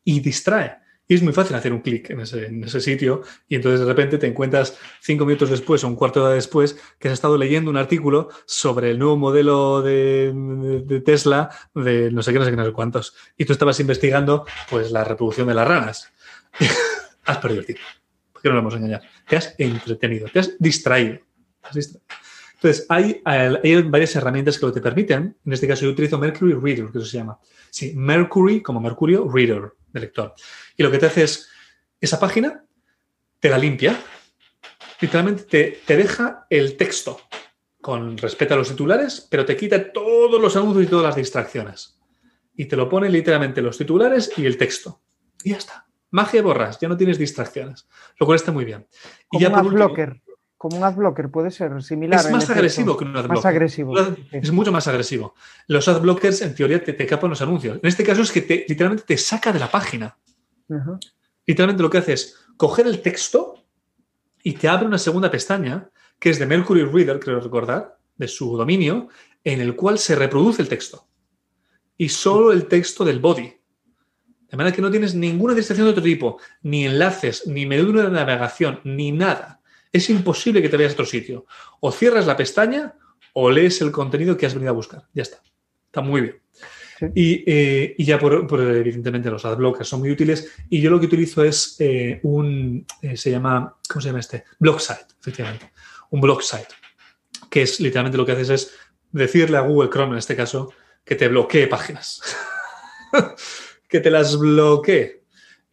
Y distrae. Y es muy fácil hacer un clic en ese, sitio y entonces de repente te encuentras cinco minutos después o un cuarto de hora después que has estado leyendo un artículo sobre el nuevo modelo de, Tesla de no sé qué, no sé qué, no sé cuántos. Y tú estabas investigando pues la reproducción de las ranas. has perdido el tiempo. ¿Por qué no lo vamos a engañar? Te has entretenido, te has distraído. Has distraído. Entonces, hay, hay, varias herramientas que lo te permiten. En este caso, yo utilizo Mercury Reader, que eso se llama. Sí, Mercury, como Mercurio, Reader, de lector. Y lo que te hace es, esa página te la limpia, literalmente te, te deja el texto con respecto a los titulares, pero te quita todos los anuncios y todas las distracciones. Y te lo pone literalmente los titulares y el texto. Y ya está. Magia borras, ya no tienes distracciones. Lo cual está muy bien. y ya por blocker como un adblocker puede ser similar. Es más agresivo que un adblocker. Más agresivo. Es mucho más agresivo. Los adblockers, en teoría, te, te, capan los anuncios. En este caso es que te, literalmente te saca de la página. Literalmente lo que hace es coger el texto y te abre una segunda pestaña, que es de Mercury Reader, creo recordar, de su dominio, en el cual se reproduce el texto. Y solo el texto del body. De manera que no tienes ninguna distracción de otro tipo, ni enlaces, ni menú de navegación, ni nada es imposible que te veas a otro sitio. O cierras la pestaña o lees el contenido que has venido a buscar. Ya está. Está muy bien. Eh, y, ya por, evidentemente los adblockers son muy útiles y yo lo que utilizo es eh, un, eh, se llama, ¿cómo se llama este? Blog site, efectivamente. Un blog site, que es literalmente lo que haces es decirle a Google Chrome en este caso que te bloquee páginas. que te las bloquee.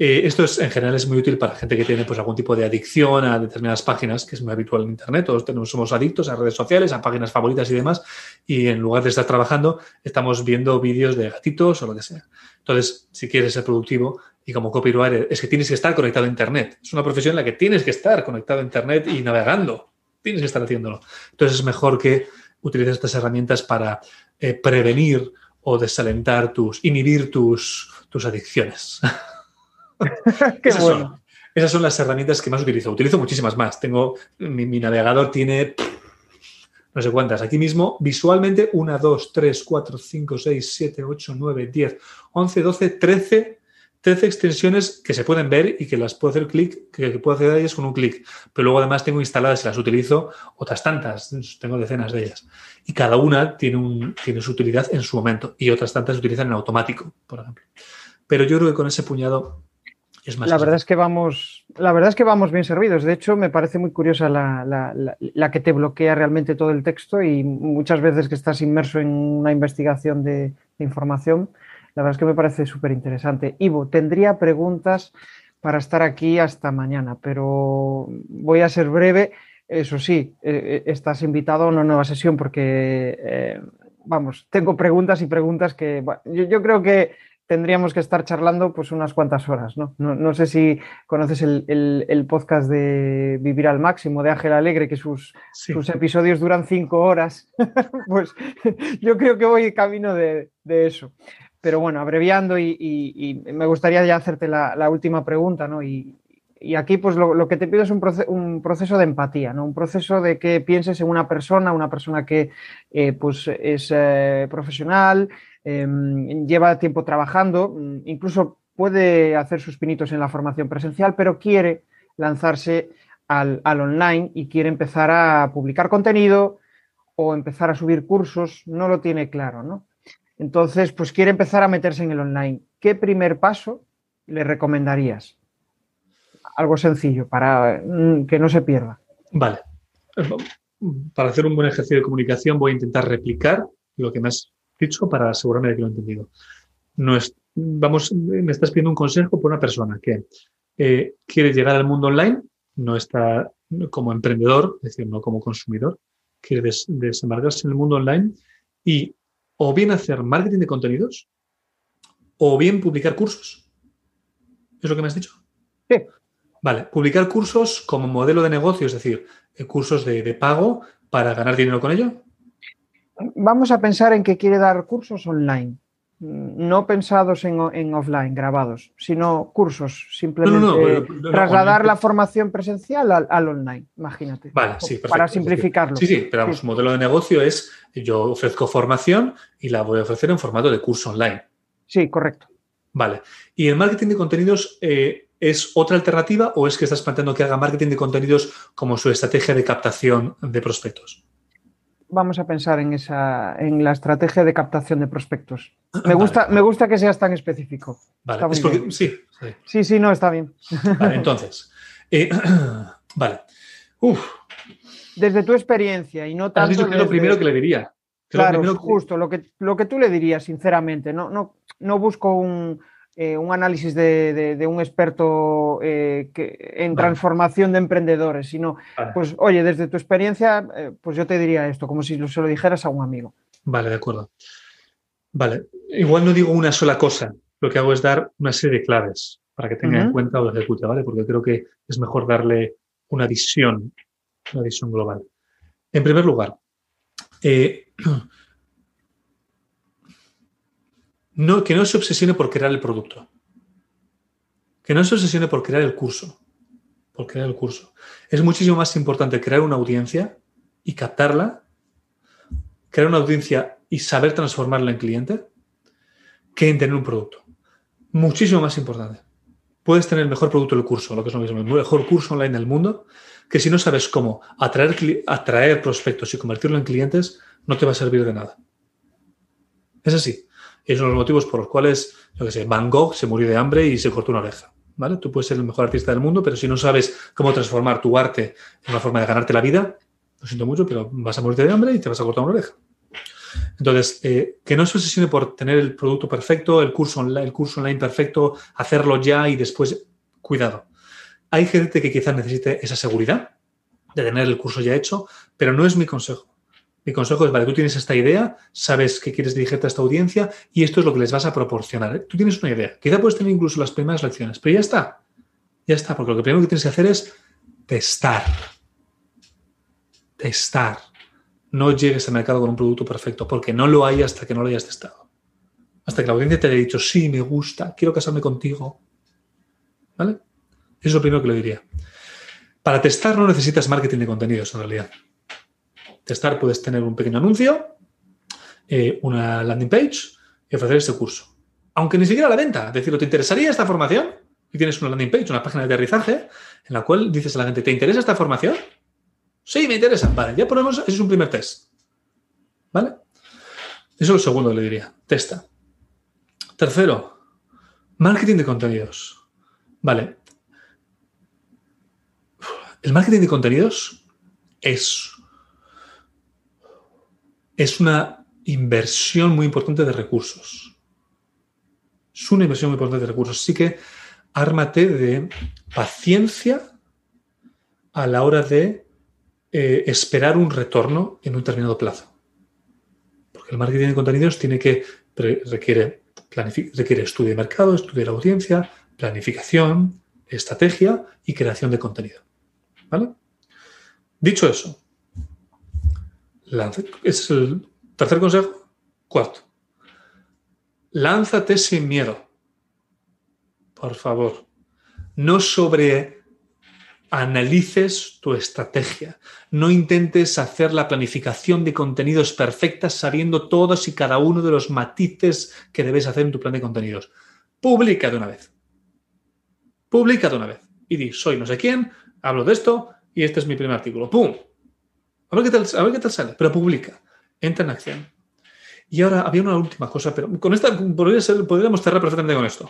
Eh, esto es, en general es muy útil para gente que tiene pues, algún tipo de adicción a determinadas páginas, que es muy habitual en Internet. Todos tenemos, somos adictos a redes sociales, a páginas favoritas y demás. Y en lugar de estar trabajando, estamos viendo vídeos de gatitos o lo que sea. Entonces, si quieres ser productivo y como copywriter, es que tienes que estar conectado a Internet. Es una profesión en la que tienes que estar conectado a Internet y navegando. Tienes que estar haciéndolo. Entonces, es mejor que utilices estas herramientas para eh, prevenir o desalentar tus, inhibir tus, tus adicciones. esas, son, esas, son, las herramientas que más utilizo. Utilizo muchísimas más. Tengo, mi, navegador tiene no sé cuántas. Aquí mismo, visualmente, 1, 2, 3, 4, 5, 6, 7, 8, 9, 10, 11, 12, 13, 13 extensiones que se pueden ver y que las puedo hacer clic, que, puedo hacer a ellas con un clic. Pero luego además tengo instaladas y las utilizo otras tantas, tengo decenas de ellas. Y cada una tiene, un, tiene su utilidad en su momento y otras tantas se utilizan en automático, por ejemplo. Pero yo creo que con ese puñado la verdad es que vamos, la verdad es que vamos bien servidos. De hecho, me parece muy curiosa la, que te bloquea realmente todo el texto y muchas veces que estás inmerso en una investigación de, información, la verdad es que me parece súper interesante. Ivo, tendría preguntas para estar aquí hasta mañana, pero voy a ser breve. Eso sí, eh, eh, estás invitado a una nueva sesión porque, eh, vamos, tengo preguntas y preguntas que yo, creo que tendríamos que estar charlando pues unas cuantas horas, ¿no? No, sé si conoces el, podcast de Vivir al Máximo de Ángel Alegre, que sus, sus episodios duran cinco horas. pues yo creo que voy camino de, eso. Pero bueno, abreviando y, me gustaría ya hacerte la, última pregunta, ¿no? Y, aquí pues lo, que te pido es un, un, proceso de empatía, ¿no? Un proceso de que pienses en una persona, una persona que eh, pues es eh, profesional, Em, lleva tiempo trabajando, mm, incluso puede hacer sus pinitos en la formación presencial, pero quiere lanzarse al, online y quiere empezar a publicar contenido o empezar a subir cursos, no lo tiene claro, ¿no? Entonces, pues quiere empezar a meterse en el online. ¿Qué primer paso le recomendarías? Algo sencillo para mm, que no se pierda. Vale. Para hacer un buen ejercicio de comunicación voy a intentar replicar lo que más dicho para asegurarme de que lo he entendido. No es, vamos, me estás pidiendo un consejo por una persona que eh, quiere llegar al mundo online, no está como emprendedor, es decir, no como consumidor, quiere desembarcarse en el mundo online y o bien hacer marketing de contenidos o bien publicar cursos. ¿Es lo que me has dicho? Sí. Vale, publicar cursos como modelo de negocio, es decir, eh, cursos de, de pago para ganar dinero con ello. Vamos a pensar en que quiere dar cursos online no pensados en, offline, grabados, sino cursos, simplemente trasladar la formación presencial al, online, imagínate. Vale, sí, Para simplificarlo. Sí, sí, pero vamos, modelo de negocio es yo ofrezco formación y la voy a ofrecer en formato de curso online. Sí, correcto. Vale. ¿Y el marketing de contenidos eh, es otra alternativa o es que estás planteando que haga marketing de contenidos como su estrategia de captación de prospectos? Vamos a pensar en esa, en la estrategia de captación de prospectos. Me gusta, me gusta que seas tan específico. Vale, sí, sí. Sí, sí, no, está bien. Vale, entonces. Eh, vale. Uf. Desde tu experiencia y no tanto. Has dicho que es lo primero que le diría. Claro, justo, lo que, lo que tú le dirías, sinceramente. No, no, no busco un, eh, un análisis de, un experto eh, en transformación de emprendedores, sino, pues, oye, desde tu experiencia, eh, pues yo te diría esto, como si se lo dijeras a un amigo. Vale, de acuerdo. Vale, igual no digo una sola cosa, lo que hago es dar una serie de claves para que tenga en cuenta o lo ejecute, ¿vale? Porque creo que es mejor darle una visión, una visión global. En primer lugar, no, que no se obsesione por crear el producto. Que no se obsesione por crear el curso. Por crear el curso. Es muchísimo más importante crear una audiencia y captarla, crear una audiencia y saber transformarla en cliente, que en tener un producto. Muchísimo más importante. Puedes tener el mejor producto del curso, lo que es lo mismo, el mejor curso online del mundo, que si no sabes cómo atraer, atraer prospectos y convertirlo en clientes, no te va a servir de nada. Es así. Es uno de los motivos por los cuales, yo que sé, Van Gogh se murió de hambre y se cortó una oreja. ¿Vale? Tú puedes ser el mejor artista del mundo, pero si no sabes cómo transformar tu arte en una forma de ganarte la vida, lo siento mucho, pero vas a morirte de hambre y te vas a cortar una oreja. Entonces, eh, que no se obsesione por tener el producto perfecto, el curso, el curso online perfecto, hacerlo ya y después, cuidado. Hay gente que quizás necesite esa seguridad de tener el curso ya hecho, pero no es mi consejo. Mi consejo es, vale, tú tienes esta idea, sabes que quieres dirigirte a esta audiencia y esto es lo que les vas a proporcionar. Tú tienes una idea. Quizá puedes tener incluso las primeras lecciones, pero ya está. Ya está, porque lo primero que tienes que hacer es testar. Testar. No llegues al mercado con un producto perfecto, porque no lo hay hasta que no lo hayas testado. Hasta que la audiencia te haya dicho, sí, me gusta, quiero casarme contigo. ¿Vale? Eso es lo primero que le diría. Para testar no necesitas marketing de contenidos, en realidad testar puedes tener un pequeño anuncio, eh, una landing page y ofrecer este curso. Aunque ni siquiera la venta. Es decir, ¿te interesaría esta formación? Y tienes una landing page, una página de aterrizaje, en la cual dices a la gente, ¿te interesa esta formación? Sí, me interesa. Vale, ya ponemos, ese es un primer test. ¿Vale? Eso es lo segundo le diría. Testa. Tercero, marketing de contenidos. Vale. El marketing de contenidos es es una inversión muy importante de recursos. Es una inversión muy importante de recursos. Así que ármate de paciencia a la hora de eh, esperar un retorno en un determinado plazo. Porque el marketing de contenidos tiene que requiere, requiere estudio de mercado, estudio de la audiencia, planificación, estrategia y creación de contenido. Dicho eso, es el tercer consejo. Cuarto. Lánzate sin miedo. Por favor. No sobre analices tu estrategia. No intentes hacer la planificación de contenidos perfectas sabiendo todos y cada uno de los matices que debes hacer en tu plan de contenidos. Publica de una vez. Publica de una vez. Y di, soy no sé quién, hablo de esto y este es mi primer artículo. ¡Pum! A ver qué tal, a ver qué tal sale, pero publica, entra en acción. Y ahora había una última cosa, pero con esta podría ser, podríamos cerrar perfectamente con esto,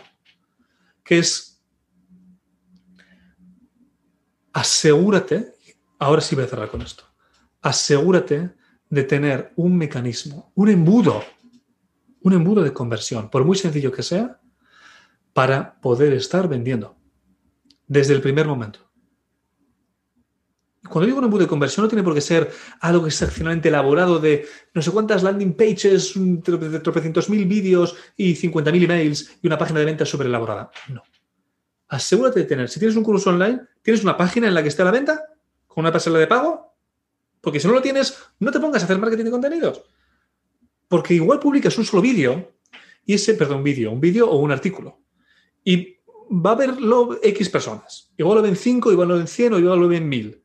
que es asegúrate, ahora sí voy a cerrar con esto, asegúrate de tener un mecanismo, un embudo, un embudo de conversión, por muy sencillo que sea, para poder estar vendiendo. desde el primer momento. Cuando digo un embudo de conversión no tiene por qué ser algo excepcionalmente elaborado de no sé cuántas landing pages, tropecientos mil vídeos y 50.000 emails y una página de ventas súper elaborada. No. Asegúrate de tener, si tienes un curso online, ¿tienes una página en la que esté la venta? ¿Con una pasarela de pago? Porque si no lo tienes, no te pongas a hacer marketing de contenidos. Porque igual publicas un solo vídeo y ese, perdón, un vídeo, un vídeo o un artículo. Y va a verlo X personas. Igual lo ven 5, igual lo ven 100 o igual lo ven 1000.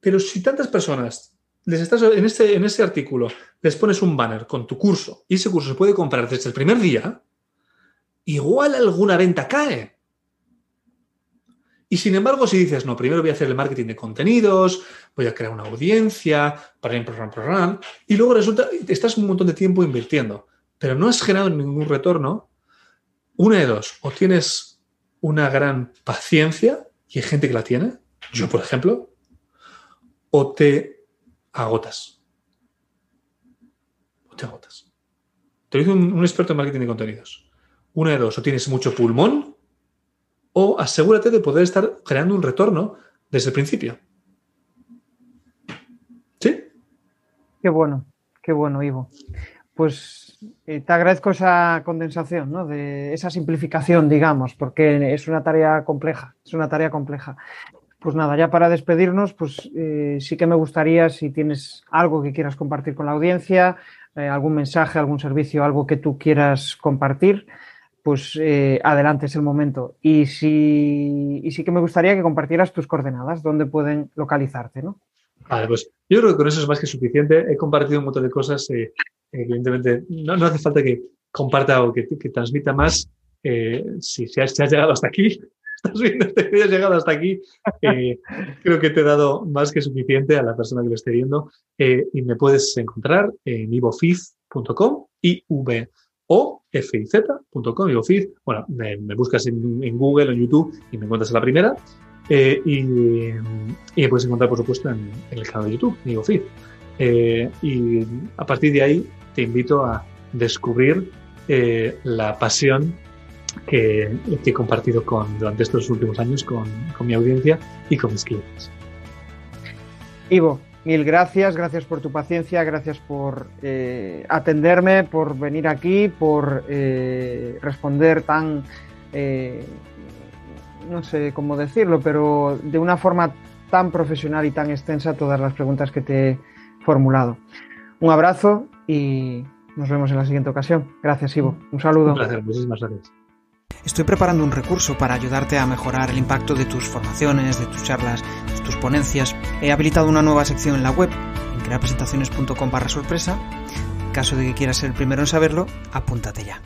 Pero si tantas personas les estás en este, en ese artículo les pones un banner con tu curso y ese curso se puede comprar desde el primer día, igual alguna venta cae. Y sin embargo, si dices, no, primero voy a hacer el marketing de contenidos, voy a crear una audiencia, para ir programa, programa, y luego resulta, estás un montón de tiempo invirtiendo, pero no has generado ningún retorno, una de dos, o tienes una gran paciencia, y hay gente que la tiene, yo por ejemplo, o te agotas. O te agotas. Te lo dice un, experto en marketing de contenidos. Una de dos, o tienes mucho pulmón, o asegúrate de poder estar creando un retorno desde el principio. ¿Sí? Qué bueno, qué bueno, Ivo. Pues eh, te agradezco esa condensación, ¿no? De esa simplificación, digamos, porque es una tarea compleja, es una tarea compleja. Pues nada, ya para despedirnos, pues eh, sí que me gustaría, si tienes algo que quieras compartir con la audiencia, eh, algún mensaje, algún servicio, algo que tú quieras compartir, pues eh, adelante es el momento. Y sí, y sí que me gustaría que compartieras tus coordenadas, donde pueden localizarte, ¿no? Vale, pues yo creo que con eso es más que suficiente. He compartido un montón de cosas. Eh, evidentemente, no, hace falta que comparta o que, transmita más. Si, si, has, si, has, llegado hasta aquí, estás viendo este vídeo, has llegado hasta aquí, eh, creo que te he dado más que suficiente a la persona que lo esté viendo. Eh, y me puedes encontrar en ivofiz.com, i v o fiz.com, y Bueno, me, me buscas en, en, Google en YouTube y me encuentras en la primera. Eh, y, y, me puedes encontrar, por supuesto, en, en el canal de YouTube, Nigofiz. Eh, y a partir de ahí te invito a descubrir la pasión que, que, he compartido con, durante estos últimos años con, con mi audiencia y con mis clientes. Ivo, Mil gracias, gracias por tu paciencia, gracias por eh, atenderme, por venir aquí, por eh, responder tan, eh, no sé cómo decirlo, pero de una forma tan profesional y tan extensa todas las preguntas que te he formulado. Un abrazo y nos vemos en la siguiente ocasión. Gracias, Ivo. Un saludo. Un placer, muchísimas gracias. Estoy preparando un recurso para ayudarte a mejorar el impacto de tus formaciones, de tus charlas, de tus ponencias. He habilitado una nueva sección en la web, en creapresentaciones.com barra sorpresa. En caso de que quieras ser el primero en saberlo, apúntate ya.